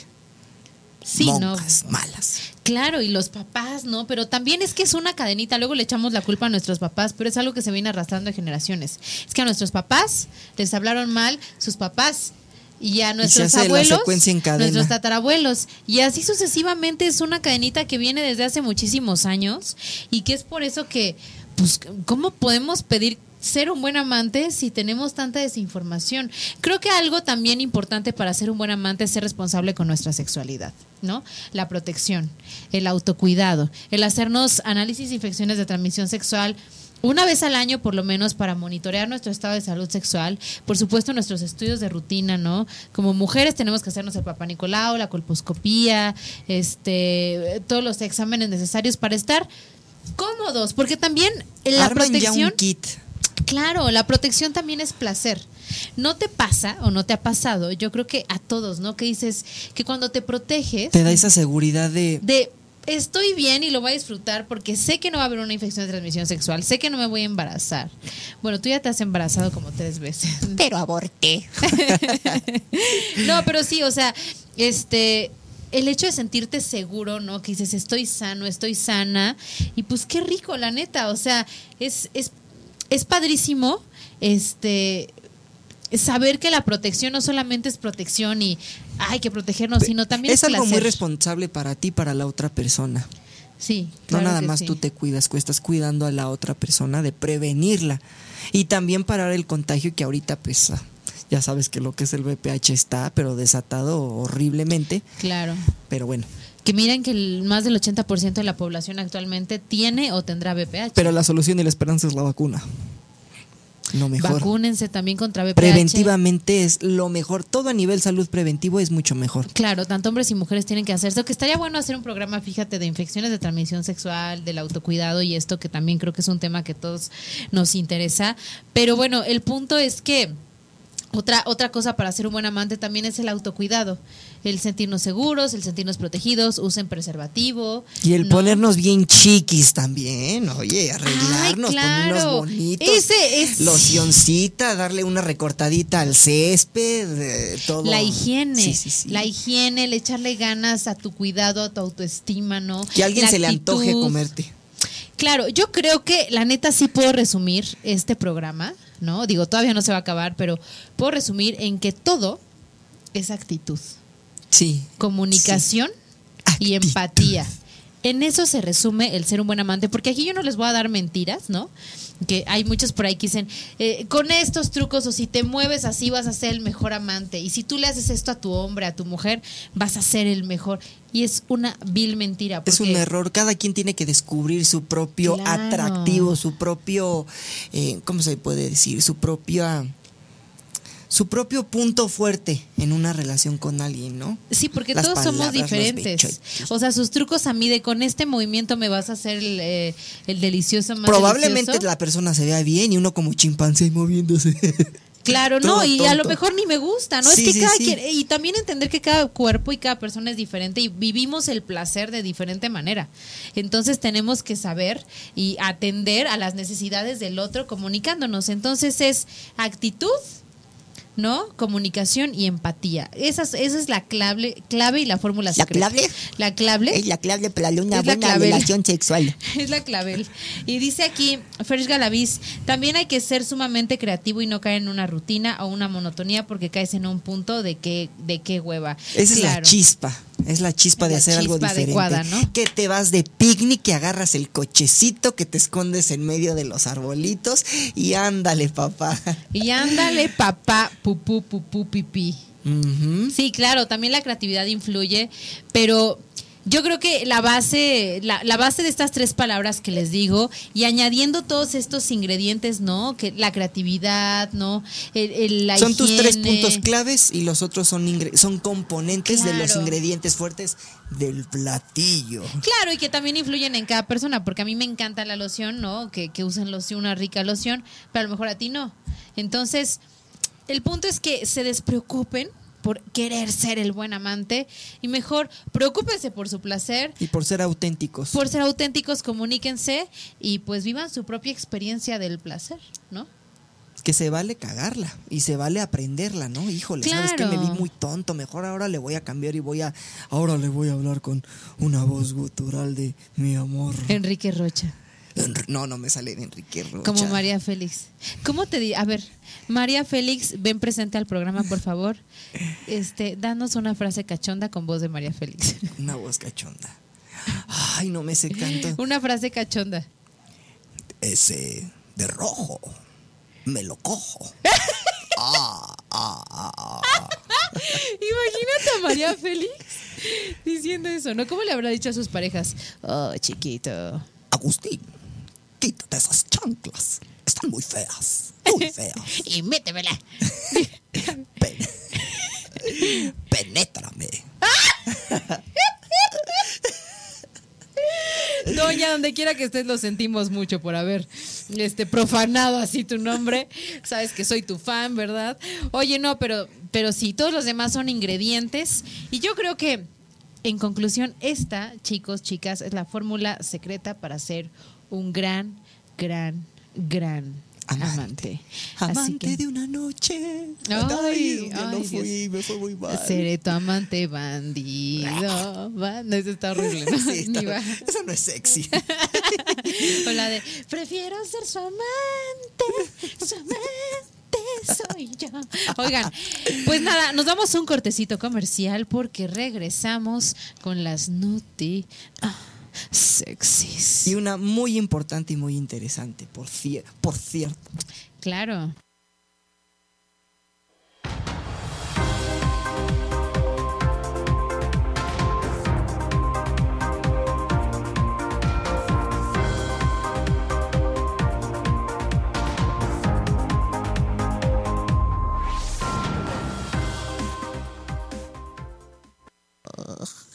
Sí, monjas no. malas. Claro, y los papás, ¿no? Pero también es que es una cadenita, luego le echamos la culpa a nuestros papás, pero es algo que se viene arrastrando de generaciones. Es que a nuestros papás les hablaron mal sus papás y a nuestros abuelos, secuencia en cadena. nuestros tatarabuelos y así sucesivamente es una cadenita que viene desde hace muchísimos años y que es por eso que pues cómo podemos pedir ser un buen amante si tenemos tanta desinformación. Creo que algo también importante para ser un buen amante es ser responsable con nuestra sexualidad, ¿no? La protección, el autocuidado, el hacernos análisis de infecciones de transmisión sexual una vez al año por lo menos para monitorear nuestro estado de salud sexual, por supuesto nuestros estudios de rutina, ¿no? Como mujeres tenemos que hacernos el papá Nicolau, la colposcopía, este, todos los exámenes necesarios para estar cómodos, porque también la Arman ya protección un kit. Claro, la protección también es placer. ¿No te pasa o no te ha pasado? Yo creo que a todos, ¿no? Que dices que cuando te proteges Te da esa seguridad de. de estoy bien y lo voy a disfrutar porque sé que no va a haber una infección de transmisión sexual, sé que no me voy a embarazar. Bueno, tú ya te has embarazado como tres veces. Pero aborté. No, pero sí, o sea, este el hecho de sentirte seguro, ¿no? Que dices, estoy sano, estoy sana. Y pues qué rico, la neta. O sea, es, es, es padrísimo este saber que la protección no solamente es protección y hay que protegernos, sino también es, algo muy responsable para ti, para la otra persona. Sí, No nada más sí. tú te cuidas, tú estás cuidando a la otra persona de prevenirla. Y también parar el contagio que ahorita pues ah, ya sabes que lo que es el VPH está, pero desatado horriblemente. Claro. Pero bueno, Que miren que el, más del 80% de la población actualmente tiene o tendrá VPH. pero la solución y la esperanza es la vacuna. Lo mejor. Vacúnense también contra VPH. Preventivamente es lo mejor. Todo a nivel salud preventivo es mucho mejor. Claro, tanto hombres y mujeres tienen que hacerse. Que estaría bueno hacer un programa, fíjate, de infecciones de transmisión sexual, del autocuidado y esto que también creo que es un tema que todos nos interesa. Pero bueno, el punto es que otra, otra cosa para ser un buen amante también es el autocuidado. El sentirnos seguros, el sentirnos protegidos, usen preservativo. Y el ¿no? ponernos bien chiquis también, oye, arreglarnos, Ay, claro. ponernos bonitos. Ese es- Locioncita, darle una recortadita al césped, eh, todo. La higiene, Sí, sí, sí. la higiene, el echarle ganas a tu cuidado, a tu autoestima, ¿no? Que a alguien La se le antoje comerte. Claro, yo creo que la neta sí puedo resumir este programa, ¿no? Digo, todavía no se va a acabar, pero puedo resumir en que todo es actitud, Sí. comunicación y Actitud. empatía. En eso se resume el ser un buen amante, porque aquí yo no les voy a dar mentiras, ¿no? Que hay muchos por ahí que dicen, eh, con estos trucos o si te mueves así vas a ser el mejor amante. Y si tú le haces esto a tu hombre, a tu mujer, vas a ser el mejor. Y es una vil mentira. Es un error. Cada quien tiene que descubrir su propio Claro. atractivo, su propio, eh, ¿cómo se puede decir? Su propia, su propio punto fuerte en una relación con alguien, ¿no? Sí, porque Las todos somos palabras, diferentes. O sea, sus trucos a mí de con este movimiento me vas a hacer el, eh, el delicioso más Probablemente delicioso. la persona se vea bien y uno como chimpancé moviéndose. Claro, no, y a lo mejor ni me gusta, ¿no? Sí, es que sí, cada sí. quien, y también entender que cada cuerpo y cada persona es diferente y vivimos el placer de diferente manera. Entonces tenemos que saber y atender a las necesidades del otro comunicándonos. Entonces es actitud, ¿no? Comunicación y empatía. Esa es, esa es la clave, clave y la fórmula ¿La secreta. clave? La clave. Es la clave para una Es buena clave. relación sexual. Es la clavel. Y dice aquí, Fersh Galaviz, también hay que ser sumamente creativo y no caer en una rutina o una monotonía porque caes en un punto de que, de qué hueva. Esa es la chispa. Es la chispa de La hacer algo diferente. adecuada, ¿no? Que te vas de picnic, que agarras el cochecito, que te escondes en medio de los arbolitos y ándale, papá. Y ándale, papá, pupú, pupú, pipí. Sí, claro, también la creatividad influye, pero yo creo que la base, la, la base de estas tres palabras que les digo, y añadiendo todos estos ingredientes, ¿no? Que la creatividad, ¿no? El, el- la Son tus tres puntos claves y los otros son, ingre- son componentes de los ingredientes fuertes del platillo. Claro, y que también influyen en cada persona, porque a mí me encanta la loción, ¿no? Que, que usen loción, una rica loción, pero a lo mejor a ti no. Entonces, el punto es que se despreocupen por querer ser el buen amante y mejor preocúpense por su placer, Y por ser auténticos. por ser auténticos, comuníquense y pues vivan su propia experiencia del placer, ¿no? que se vale cagarla y se vale aprenderla, ¿no? Híjole, ¿sabes que. Me vi muy tonto, mejor ahora le voy a cambiar y voy a... Ahora le voy a hablar con una voz gutural de mi amor. Enrique Rocha, No, no me sale de Enrique Rocha. como María Félix. ¿Cómo te di? A ver, María Félix, ven presente al programa, por favor. Este, danos una frase cachonda con voz de María Félix. Una voz cachonda. Ay, no me sé canto. Una frase cachonda. Ese de rojo. Me lo cojo. Ah, ah, ah, ah. Imagínate a María Félix diciendo eso, ¿no? ¿Cómo le habrá dicho a sus parejas? Oh, chiquito. Agustín, quítate esas chanclas. Están muy feas. Muy feas. Y métemela. Pen- Penétrame. Doña, donde quiera que estés, lo sentimos mucho por haber este, profanado así tu nombre. Sabes que soy tu fan, ¿verdad? Oye, no, pero, pero sí, todos los demás son ingredientes. Y yo creo que, en conclusión, esta, chicos, chicas, es la fórmula secreta para ser un gran, gran, gran amante. Amante que- de una noche. Ay, ay, no fui, Dios. me fue muy mal. Seré tu amante bandido. No, eso está horrible. ¿no? Sí, está- eso no es sexy. O la de, prefiero ser su amante, su amante soy yo. Oigan, pues nada, nos damos un cortecito comercial porque regresamos con las Nuti ah, sexys. Y una muy importante y muy interesante, por, cier- por cierto. Claro.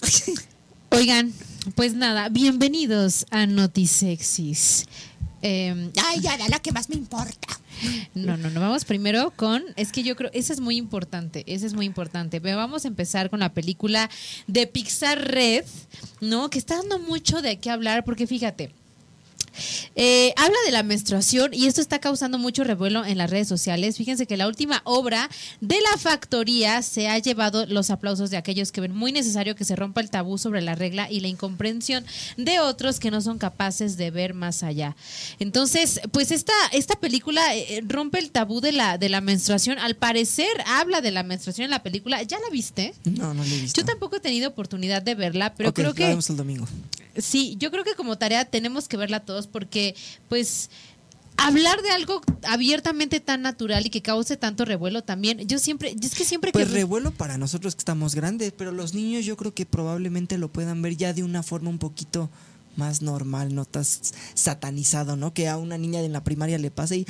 Oigan, pues nada, bienvenidos a Notisexis. Eh, Ay, ya, la que más me importa. no, no, no. Vamos primero con. Es que yo creo. Ese es muy importante. Ese es muy importante. Pero vamos a empezar con la película de Pixar Red, ¿no? Que está dando mucho de qué hablar. Porque fíjate. Eh, habla de la menstruación y esto está causando mucho revuelo en las redes sociales. Fíjense que la última obra de la factoría se ha llevado los aplausos de aquellos que ven muy necesario que se rompa el tabú sobre la regla y la incomprensión de otros que no son capaces de ver más allá. Entonces, pues esta, esta película eh, rompe el tabú de la, de la menstruación. Al parecer habla de la menstruación en la película. ¿Ya la viste? No, no le he visto. Yo tampoco he tenido oportunidad de verla, pero creo la que vemos el domingo. Sí, yo creo que como tarea tenemos que verla todos porque, pues, hablar de algo abiertamente tan natural y que cause tanto revuelo también. Yo siempre, es que siempre Pues que revuelo para nosotros que estamos grandes, pero los niños yo creo que probablemente lo puedan ver ya de una forma un poquito más normal, no tan satanizado, ¿no? Que a una niña de la primaria le pase y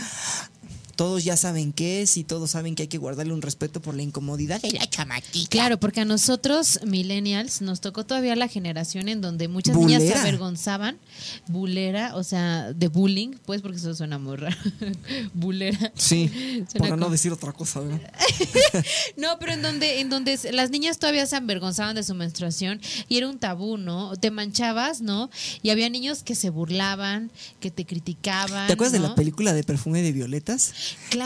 todos ya saben qué es y todos saben que hay que guardarle un respeto por la incomodidad. De la chamaquita. Claro, porque a nosotros, millennials, nos tocó todavía la generación en donde muchas niñas se avergonzaban. Bulera, o sea, de bullying, pues porque eso suena muy raro. Bulera. Sí, Suena para no decir otra cosa, ¿verdad? No, pero en donde, en donde las niñas todavía se avergonzaban de su menstruación y era un tabú, ¿no? Te manchabas, ¿no? Y había niños que se burlaban, que te criticaban. ¿Te acuerdas de la película de perfume de violetas?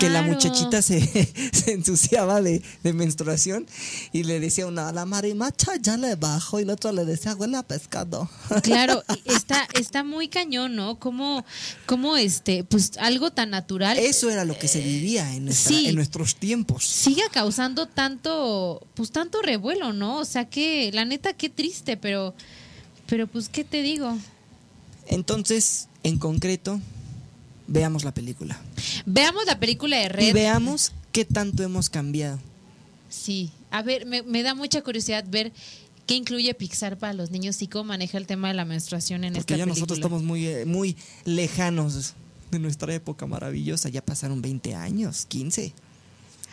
Que la muchachita se, se ensuciaba de, de menstruación y le decía una, a la marimacha ya le bajo y la otra le decía, huele a pescado. Claro, está, está muy cañón, ¿no? Como, como este, pues algo tan natural. Eso era lo que se vivía en, nuestra- sí. en nuestros tiempos. siga causando tanto, pues tanto revuelo, ¿no? O sea que, la neta, qué triste, pero, pero pues, ¿qué te digo? Entonces, en concreto, veamos la película. Veamos la película de Y Red. veamos qué tanto hemos cambiado. Sí, a ver, me, me da mucha curiosidad ver qué incluye Pixar para los niños y cómo maneja el tema de la menstruación en Porque esta ya película. nosotros estamos muy, eh, muy lejanos de nuestra época maravillosa. Ya pasaron 20 años, 15.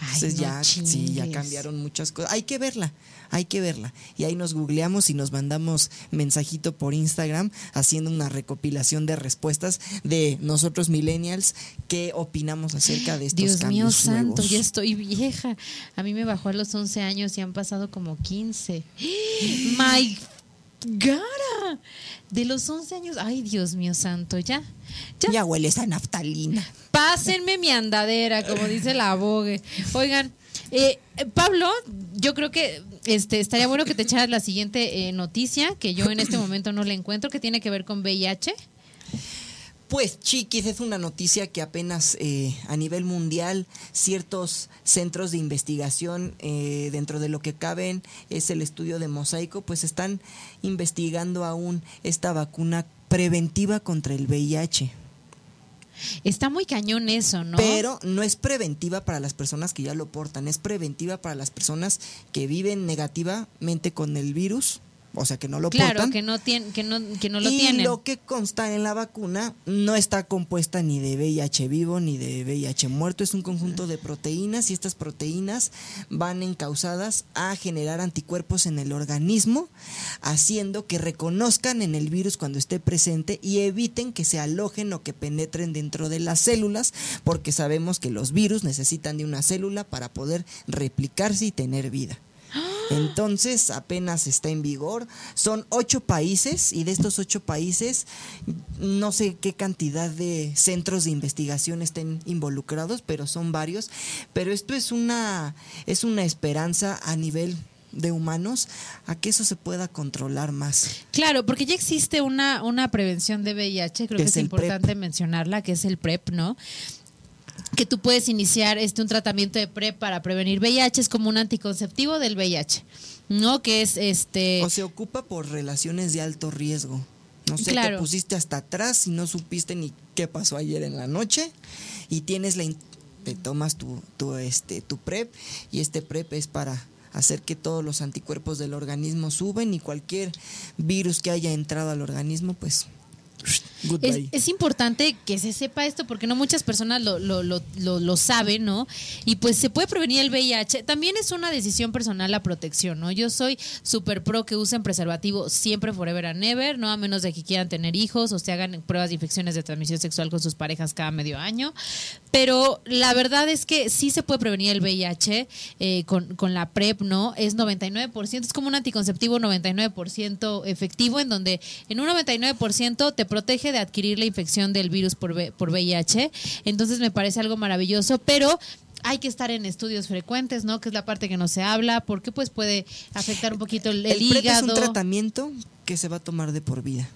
Ay, Entonces no ya, sí, ya chingues. cambiaron muchas cosas. Hay que verla, hay que verla. Y ahí nos googleamos y nos mandamos mensajito por Instagram haciendo una recopilación de respuestas de nosotros millennials, qué opinamos acerca de estos Dios mío cambios santo, nuevos. ya estoy vieja. A mí me bajó a los 11 años y han pasado como 15. My God. De los 11 años, ay Dios mío santo, ya. Ya Ya hueles a naftalina. Pásenme mi andadera, como dice la abogue. Oigan, eh, Pablo, yo creo que este estaría bueno que te echaras la siguiente eh, noticia, que yo en este momento no la encuentro, que tiene que ver con VIH. Pues chiquis, es una noticia que apenas eh, a nivel mundial ciertos centros de investigación eh, dentro de lo que caben es el estudio de mosaico, pues están investigando aún esta vacuna preventiva contra el VIH. Está muy cañón eso, ¿no? Pero no es preventiva para las personas que ya lo portan, es preventiva para las personas que viven negativamente con el virus, o sea que no lo claro, portan. que no, tienen, que no, que no lo y tienen. lo que consta en la vacuna no está compuesta ni de VIH vivo ni de VIH muerto, es un conjunto de proteínas y estas proteínas van encausadas a generar anticuerpos en el organismo, haciendo que reconozcan en el virus cuando esté presente y eviten que se alojen o que penetren dentro de las células, porque sabemos que los virus necesitan de una célula para poder replicarse y tener vida. Entonces apenas está en vigor. Son ocho países y de estos ocho países no sé qué cantidad de centros de investigación estén involucrados, pero son varios. Pero esto es una es una esperanza a nivel de humanos a que eso se pueda controlar más. Claro, porque ya existe una, una prevención de VIH, creo Que que es importante PrEP. mencionarla, que es el PrEP, ¿no? Que tú puedes iniciar este un tratamiento de PrEP para prevenir VIH, es como un anticonceptivo del VIH, ¿no? Que es este... O se ocupa por relaciones de alto riesgo. No sé, Claro. te pusiste hasta atrás y no supiste ni qué pasó ayer en la noche y tienes la te tomas tu, tu este tu PrEP y este PrEP es para hacer que todos los anticuerpos del organismo suben y cualquier virus que haya entrado al organismo pues Es, es importante que se sepa esto porque no muchas personas lo, lo, lo, lo, lo saben, ¿no? Y pues se puede prevenir el VIH. También es una decisión personal la protección, ¿no? Yo soy súper pro que usen preservativo siempre, forever and ever, ¿no? A menos de que quieran tener hijos o se hagan pruebas de infecciones de transmisión sexual con sus parejas cada medio año. Pero la verdad es que sí se puede prevenir el VIH eh, con, con la PrEP, ¿no? Es 99%, es como un anticonceptivo 99% efectivo, en donde en un 99% te protege de adquirir la infección del virus por, por VIH. Entonces me parece algo maravilloso, pero hay que estar en estudios frecuentes, ¿no? Que es la parte que no se habla, porque pues puede afectar un poquito el, el el PrEP es hígado. un tratamiento que se va a tomar de por vida.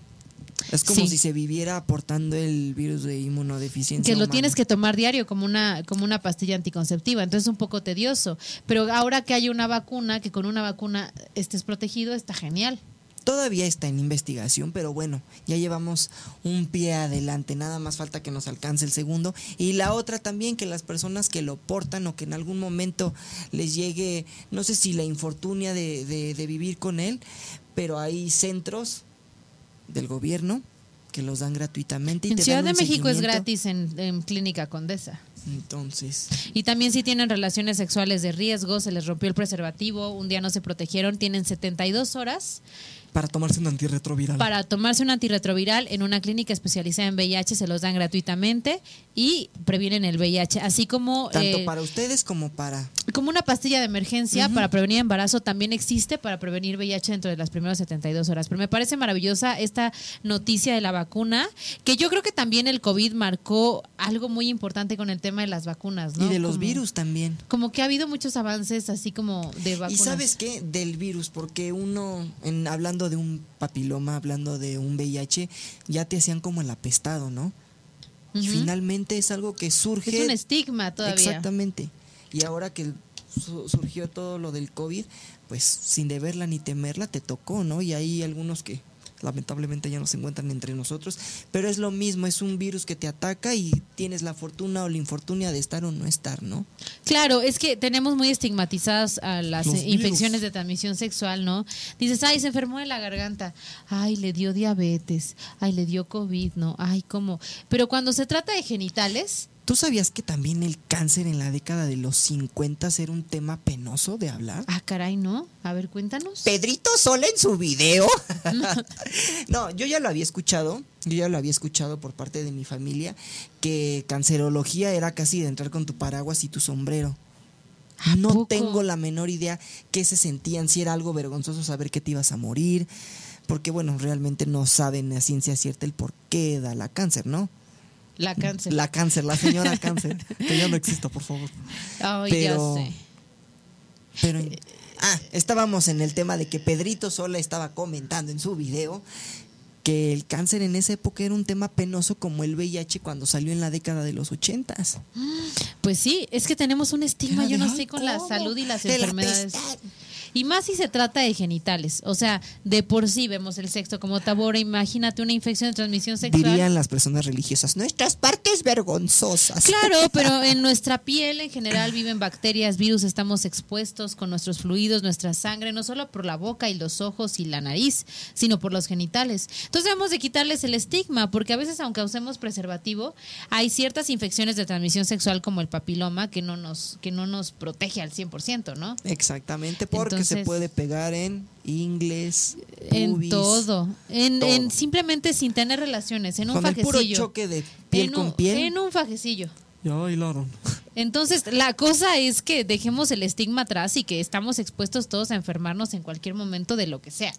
Es como Sí. si se viviera aportando el virus de inmunodeficiencia. que lo humana. tienes que tomar diario como una como una pastilla anticonceptiva, entonces es un poco tedioso, pero ahora que hay una vacuna, que con una vacuna estés protegido, está genial. Todavía está en investigación, pero bueno, ya llevamos un pie adelante, nada más falta que nos alcance el segundo. Y la otra también, que las personas que lo portan o que en algún momento les llegue, no sé si la infortunia de, de- de vivir con él, pero hay centros del gobierno que los dan gratuitamente. Y En te Ciudad dan de México es gratis en, en Clínica Condesa. Entonces, Y también si tienen relaciones sexuales de riesgo, se les rompió el preservativo, un día no se protegieron, tienen 72 horas para tomarse un antirretroviral. para tomarse un antirretroviral en una clínica especializada en VIH, se los dan gratuitamente y previenen el VIH, así como Tanto eh, para ustedes como para... como una pastilla de emergencia para prevenir embarazo también existe para prevenir VIH dentro de las primeras 72 horas. Pero me parece maravillosa esta noticia de la vacuna, que yo creo que también el COVID marcó algo muy importante con el tema de las vacunas, ¿no? Y de los Como- virus también. Como que ha habido muchos avances así como de Y vacunas. sabes qué? Del virus, porque uno, en, hablando de un papiloma, hablando de un VIH, ya te hacían como el apestado, ¿no? Y Ujú. finalmente es algo que surge... Es un estigma todavía. Exactamente. Y ahora que su- surgió todo lo del COVID, pues sin deberla ni temerla te tocó, ¿no? Y hay algunos que lamentablemente ya no se encuentran entre nosotros, pero es lo mismo, es un virus que te ataca y tienes la fortuna o la infortunia de estar o no estar, ¿no? Claro, es que tenemos muy estigmatizadas a las Los infecciones de transmisión sexual, ¿no? Dices, ay, se enfermó de la garganta, ay, le dio diabetes, ay, le dio COVID, ¿no? Ay, ¿cómo? Pero cuando se trata de genitales, ¿Tú sabías que también el cáncer en la década de los 50 era un tema penoso de hablar? ah, caray, ¿no? A ver, cuéntanos. Pedrito Sola en su video. no, yo ya lo había escuchado, yo ya lo había escuchado por parte de mi familia, que cancerología era casi de entrar con tu paraguas y tu sombrero. ¿A No poco? tengo la menor idea qué se sentían, si era algo vergonzoso saber que te ibas a morir, porque bueno, realmente no saben a ciencia cierta el por qué da la cáncer, ¿no? La cáncer. La cáncer, la señora cáncer, que ya no exista, por favor. Ay, pero- ya sé. Pero ah, estábamos en el tema de que Pedrito Sola estaba comentando en su video que el cáncer en esa época era un tema penoso como el VIH cuando salió en la década de los ochentas. Pues sí, es que tenemos un estigma, yo no "Ay, sé, con la salud y las la enfermedades. apestan". Y más si se trata de genitales. O sea, de por sí vemos el sexo como tabú. Imagínate una infección de transmisión sexual. Dirían las personas religiosas, nuestras partes vergonzosas. Claro, pero en nuestra piel en general viven bacterias, virus, estamos expuestos con nuestros fluidos, nuestra sangre, no solo por la boca y los ojos y la nariz, sino por los genitales. Entonces debemos de quitarles el estigma, porque a veces aunque usemos preservativo, hay ciertas infecciones de transmisión sexual como el papiloma que no nos, que no nos protege al 100%, ¿no? Exactamente, porque Entonces- puede pegar en inglés, En pubis, todo. En, todo. en simplemente sin tener relaciones, en un con el puro fajecillo. choque de piel en con un- piel. En un fajecillo. Ya bailaron. Entonces, la cosa es que dejemos el estigma atrás y que estamos expuestos todos a enfermarnos en cualquier momento de lo que sea,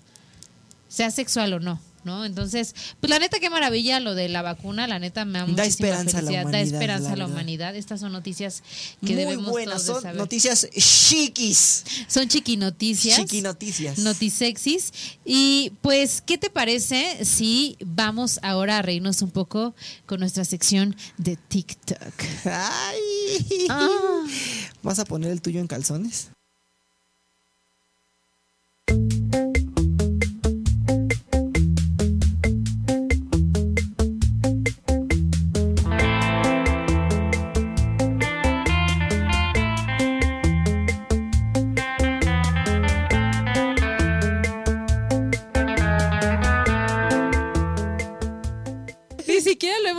sea sexual o no, ¿no? Entonces, pues la neta, qué maravilla lo de la vacuna, la neta me da, Da esperanza a la felicidad, da humanidad, esperanza la a la humanidad. Estas son noticias que Muy debemos buenas, todos de son saber. noticias chiquis. Son chiquinoticias. Chiquinoticias. Notisexis. Y pues, ¿qué te parece si vamos ahora a reírnos un poco con nuestra sección de TikTok? Ay. Ah. ¿Vas a poner el tuyo en calzones?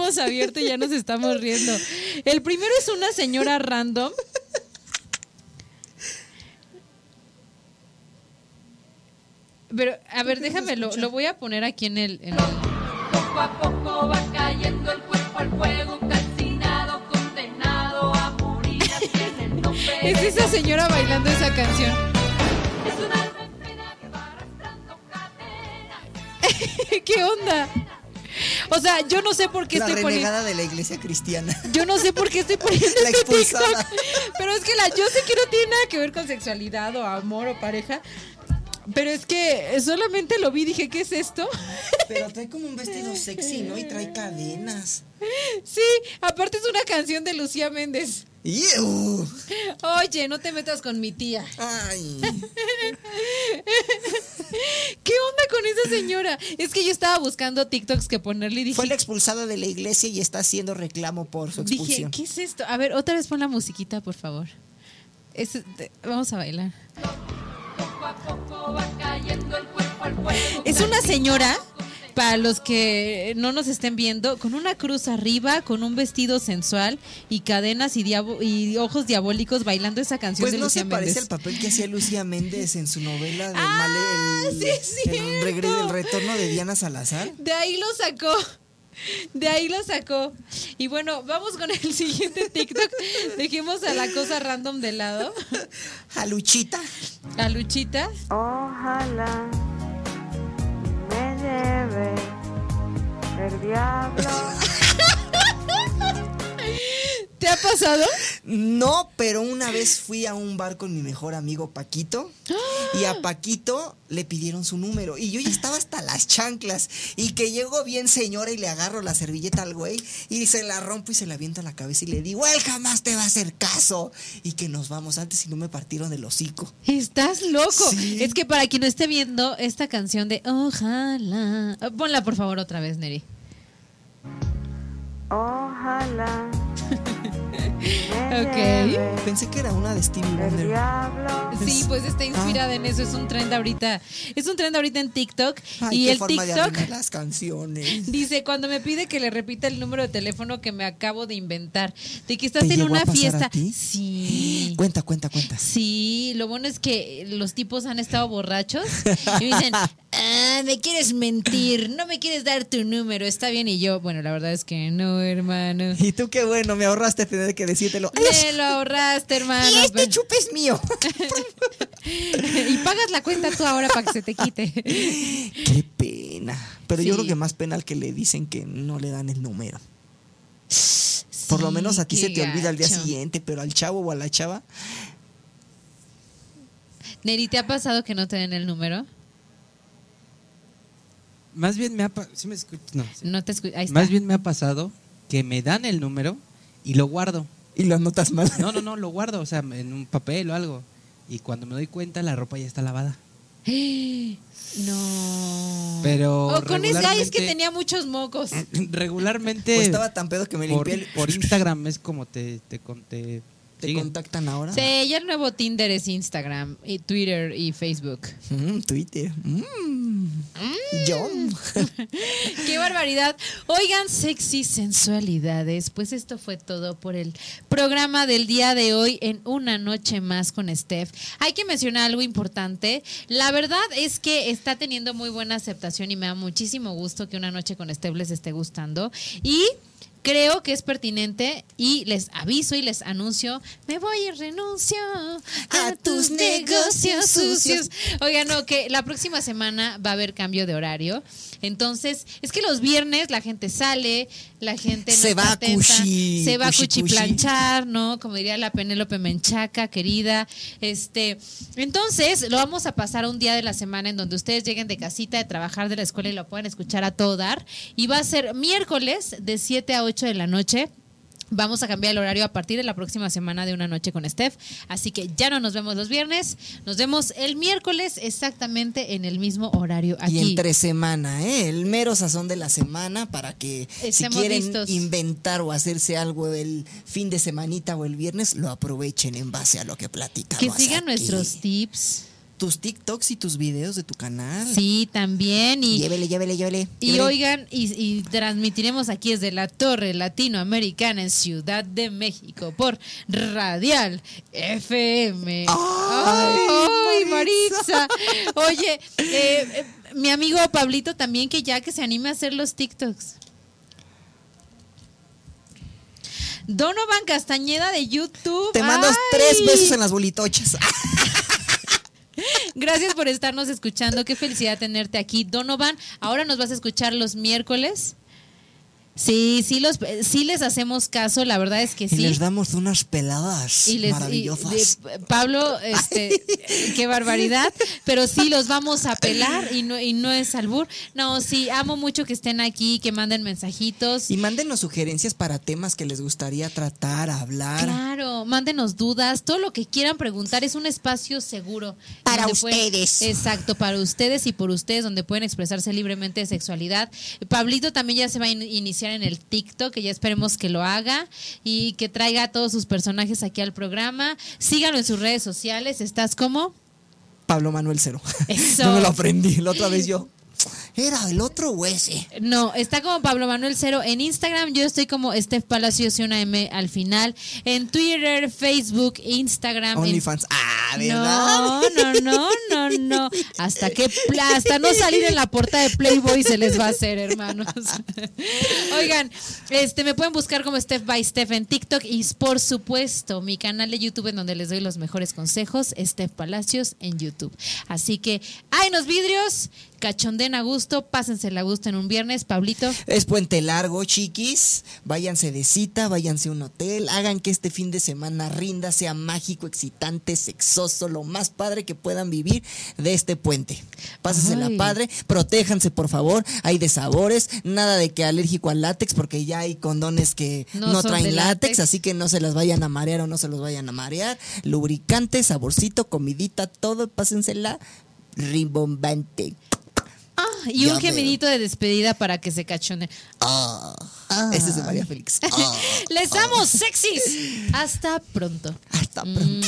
Hemos abierto y ya nos estamos riendo. El primero es una señora random. Pero, a ver, déjame, lo, lo voy a poner aquí en el... en el- Poco a poco va cayendo el cuerpo al fuego, calcinado, condenado a morir nombre Es esa señora bailando esa canción. Es un alma en pena que va arrastrando cadenas. ¿Qué onda? O sea, yo no sé por qué La estoy poniendo... de la iglesia cristiana. Yo no sé por qué estoy poniendo La este. TikTok. Pero es que la, yo sé que no tiene nada que ver con sexualidad o amor o pareja. Pero es que solamente lo vi y dije, ¿qué es esto? Pero trae como un vestido sexy, ¿no? Y trae cadenas. Sí, aparte es una canción de Lucía Méndez. Oye, no te metas con mi tía. Ay. ¿Qué onda con esa señora? Es que yo estaba buscando TikToks que ponerle y dije, Fue la expulsada de la iglesia y está haciendo reclamo por su dije, expulsión. ¿qué es esto? A ver, otra vez pon la musiquita, por favor. Es- vamos a bailar. Poco a poco va cayendo el cuerpo al fuego. Es una señora para los que no nos estén viendo, con una cruz arriba, con un vestido sensual y cadenas y, diabo- y ojos diabólicos bailando esa canción Pues de no Lucía se parece Méndez. al papel que hacía Lucía Méndez en su novela del Ah, Male, el, sí el, cierto. regre- el retorno de Diana Salazar. De ahí lo sacó. De ahí lo sacó. Y bueno, vamos con el siguiente TikTok. Dejemos a la cosa random de lado. A Luchita. A Luchita. Ojalá el diablo. ¿Te ha pasado? No, pero una vez fui a un bar con mi mejor amigo Paquito y a Paquito le pidieron su número y yo ya estaba hasta las chanclas y que llegó bien señora y le agarro la servilleta al güey y se la rompo y se la aviento a la cabeza y le digo, él jamás te va a hacer caso y que nos vamos antes y no me partieron el hocico. Estás loco. Sí. Es que para quien no esté viendo esta canción de Ojalá. Ponla por favor otra vez, Neri. Ojalá Ok. Pensé que era una de Stevie el Wonder. diablo. Sí, pues está inspirada en eso. Es un trend ahorita. Es un trend ahorita en TikTok. Ay, y qué el forma de TikTok arruinar las canciones. dice cuando me pide que le repita el número de teléfono que me acabo de inventar. De que estás ¿Te en llegó a una fiesta. ti? Sí. Cuenta, cuenta, cuenta. Sí, lo bueno es que los tipos han estado borrachos y me dicen, ah, me quieres mentir, no me quieres dar tu número, está bien. Y yo, bueno, la verdad es que no, hermano. Y tú qué bueno, me ahorraste tener que decírtelo. Me lo ahorraste, hermano. Y este pero- chupe es mío. y pagas la cuenta tú ahora para que se te quite. Qué pena. Pero yo creo que más pena al que le dicen que no le dan el número. Por lo menos a ti se te olvida al día siguiente, pero al chavo o a la chava. Neri, ¿te ha pasado que no te den el número? Más bien me ha pasado. ¿Sí me escuchas? No. sí. No te escu- Ahí está. Más bien me ha pasado que me dan el número y lo guardo. Y lo anotas mal. No, no, no, lo guardo, o sea, en un papel o algo. Y cuando me doy cuenta, la ropa ya está lavada. No. Pero O con ese ay, es que tenía muchos mocos. Regularmente. Pues estaba tan pedo que me por, limpié el... por Instagram es como te, te, te, ¿Te contactan ahora? Sí, ya el nuevo Tinder es Instagram, y Twitter y Facebook. Mm, Twitter. Mm. Yo. ¡Qué barbaridad! Oigan, sexy sensualidades. Pues esto fue todo por el programa del día de hoy en Una Noche Más con Steph. Hay que mencionar algo importante. La verdad es que está teniendo muy buena aceptación y me da muchísimo gusto que Una Noche con Steph les esté gustando. Y. Creo que es pertinente y les aviso y les anuncio, me voy y renuncio a, A tus negocios sucios. Oigan, no, que la próxima semana va a haber cambio de horario. Entonces, es que los viernes la gente sale, la gente no Se va a cuchi- se va a cuchi- cuchi. cuchiplanchar, ¿no? Como diría la Penélope Menchaca, querida. Este, entonces, lo vamos a pasar a un día de la semana en donde ustedes lleguen de casita, de trabajar de la escuela y lo puedan escuchar a todo dar. Y va a ser miércoles de 7 a 8 de la noche. Vamos a cambiar el horario a partir de la próxima semana de una noche con Steph. Así que ya no nos vemos los viernes, nos vemos el miércoles exactamente en el mismo horario aquí. Y entre semana, ¿eh? El mero sazón de la semana para que si Estemos quieren listos. inventar o hacerse algo el fin de semanita o el viernes, lo aprovechen en base a lo que platicamos. que sigan aquí. nuestros tips. Tus TikToks y tus videos de tu canal. Sí, también. Y, Llévele, llévele, llévele. y llévele. oigan, y, y transmitiremos aquí desde la Torre Latinoamericana en Ciudad de México por Radial FM. ¡Ay, Maritza! Oye, eh, eh, mi amigo Pablito también que ya que se anime a hacer los TikToks. Donovan Castañeda de YouTube. Te mando ¡Ay! tres besos en las bolitochas. Gracias por estarnos escuchando. Qué felicidad tenerte aquí, Donovan. Ahora nos vas a escuchar los miércoles. Sí, sí, los, sí les hacemos caso, la verdad es que Y sí. les damos unas peladas Y les- y- maravillosas. de- Pablo, este, qué barbaridad, pero sí los vamos a pelar y no, y no es albur. No, sí, amo mucho que estén aquí, que manden mensajitos. Y mándenos sugerencias para temas que les gustaría tratar, hablar. Claro, mándenos dudas, todo lo que quieran preguntar es un espacio seguro. Para pueden- ustedes. exacto, para ustedes y por ustedes, donde pueden expresarse libremente de sexualidad. Pablito también ya se va a in- iniciar en el TikTok, que ya esperemos que lo haga y que traiga a todos sus personajes aquí al programa. Síganlo en sus redes sociales, ¿estás como? Pablo Manuel Cero. Eso. Yo me lo aprendí la otra vez yo. ¿Era el otro o ese? No, está como Pablo Manuel Cero en Instagram. Yo estoy como Steph Palacios y una M al final. En Twitter, Facebook, Instagram. en- OnlyFans. Ah, No, ¿verdad? no, no, no, no. Hasta que hasta no salir en la portada de Playboy se les va a hacer, hermanos. Oigan, este me pueden buscar como Steph by Steph en TikTok y por supuesto mi canal de YouTube en donde les doy los mejores consejos, Steph Palacios en YouTube. Así que, hay unos vidrios, cachonden a gusto, pásensela a gusto en un viernes, Pablito. Es puente largo, chiquis. Váyanse de cita, váyanse a un hotel. Hagan que este fin de semana rinda, sea mágico, excitante, sexoso, lo más padre que puedan vivir de este puente. Pásensela Ay. padre, protéjanse por favor. Hay de sabores, nada de que alérgico al látex, porque ya hay condones que No traen látex, látex. así que no se las vayan a marear o no se los vayan a marear. Lubricante, saborcito, comidita, todo, pásensela rimbombante. Ah, y Ya un gemidito de despedida para que se cachonden. Ah, ese es de María Félix. Ah, Les amo, sexys. Hasta pronto. hasta pronto.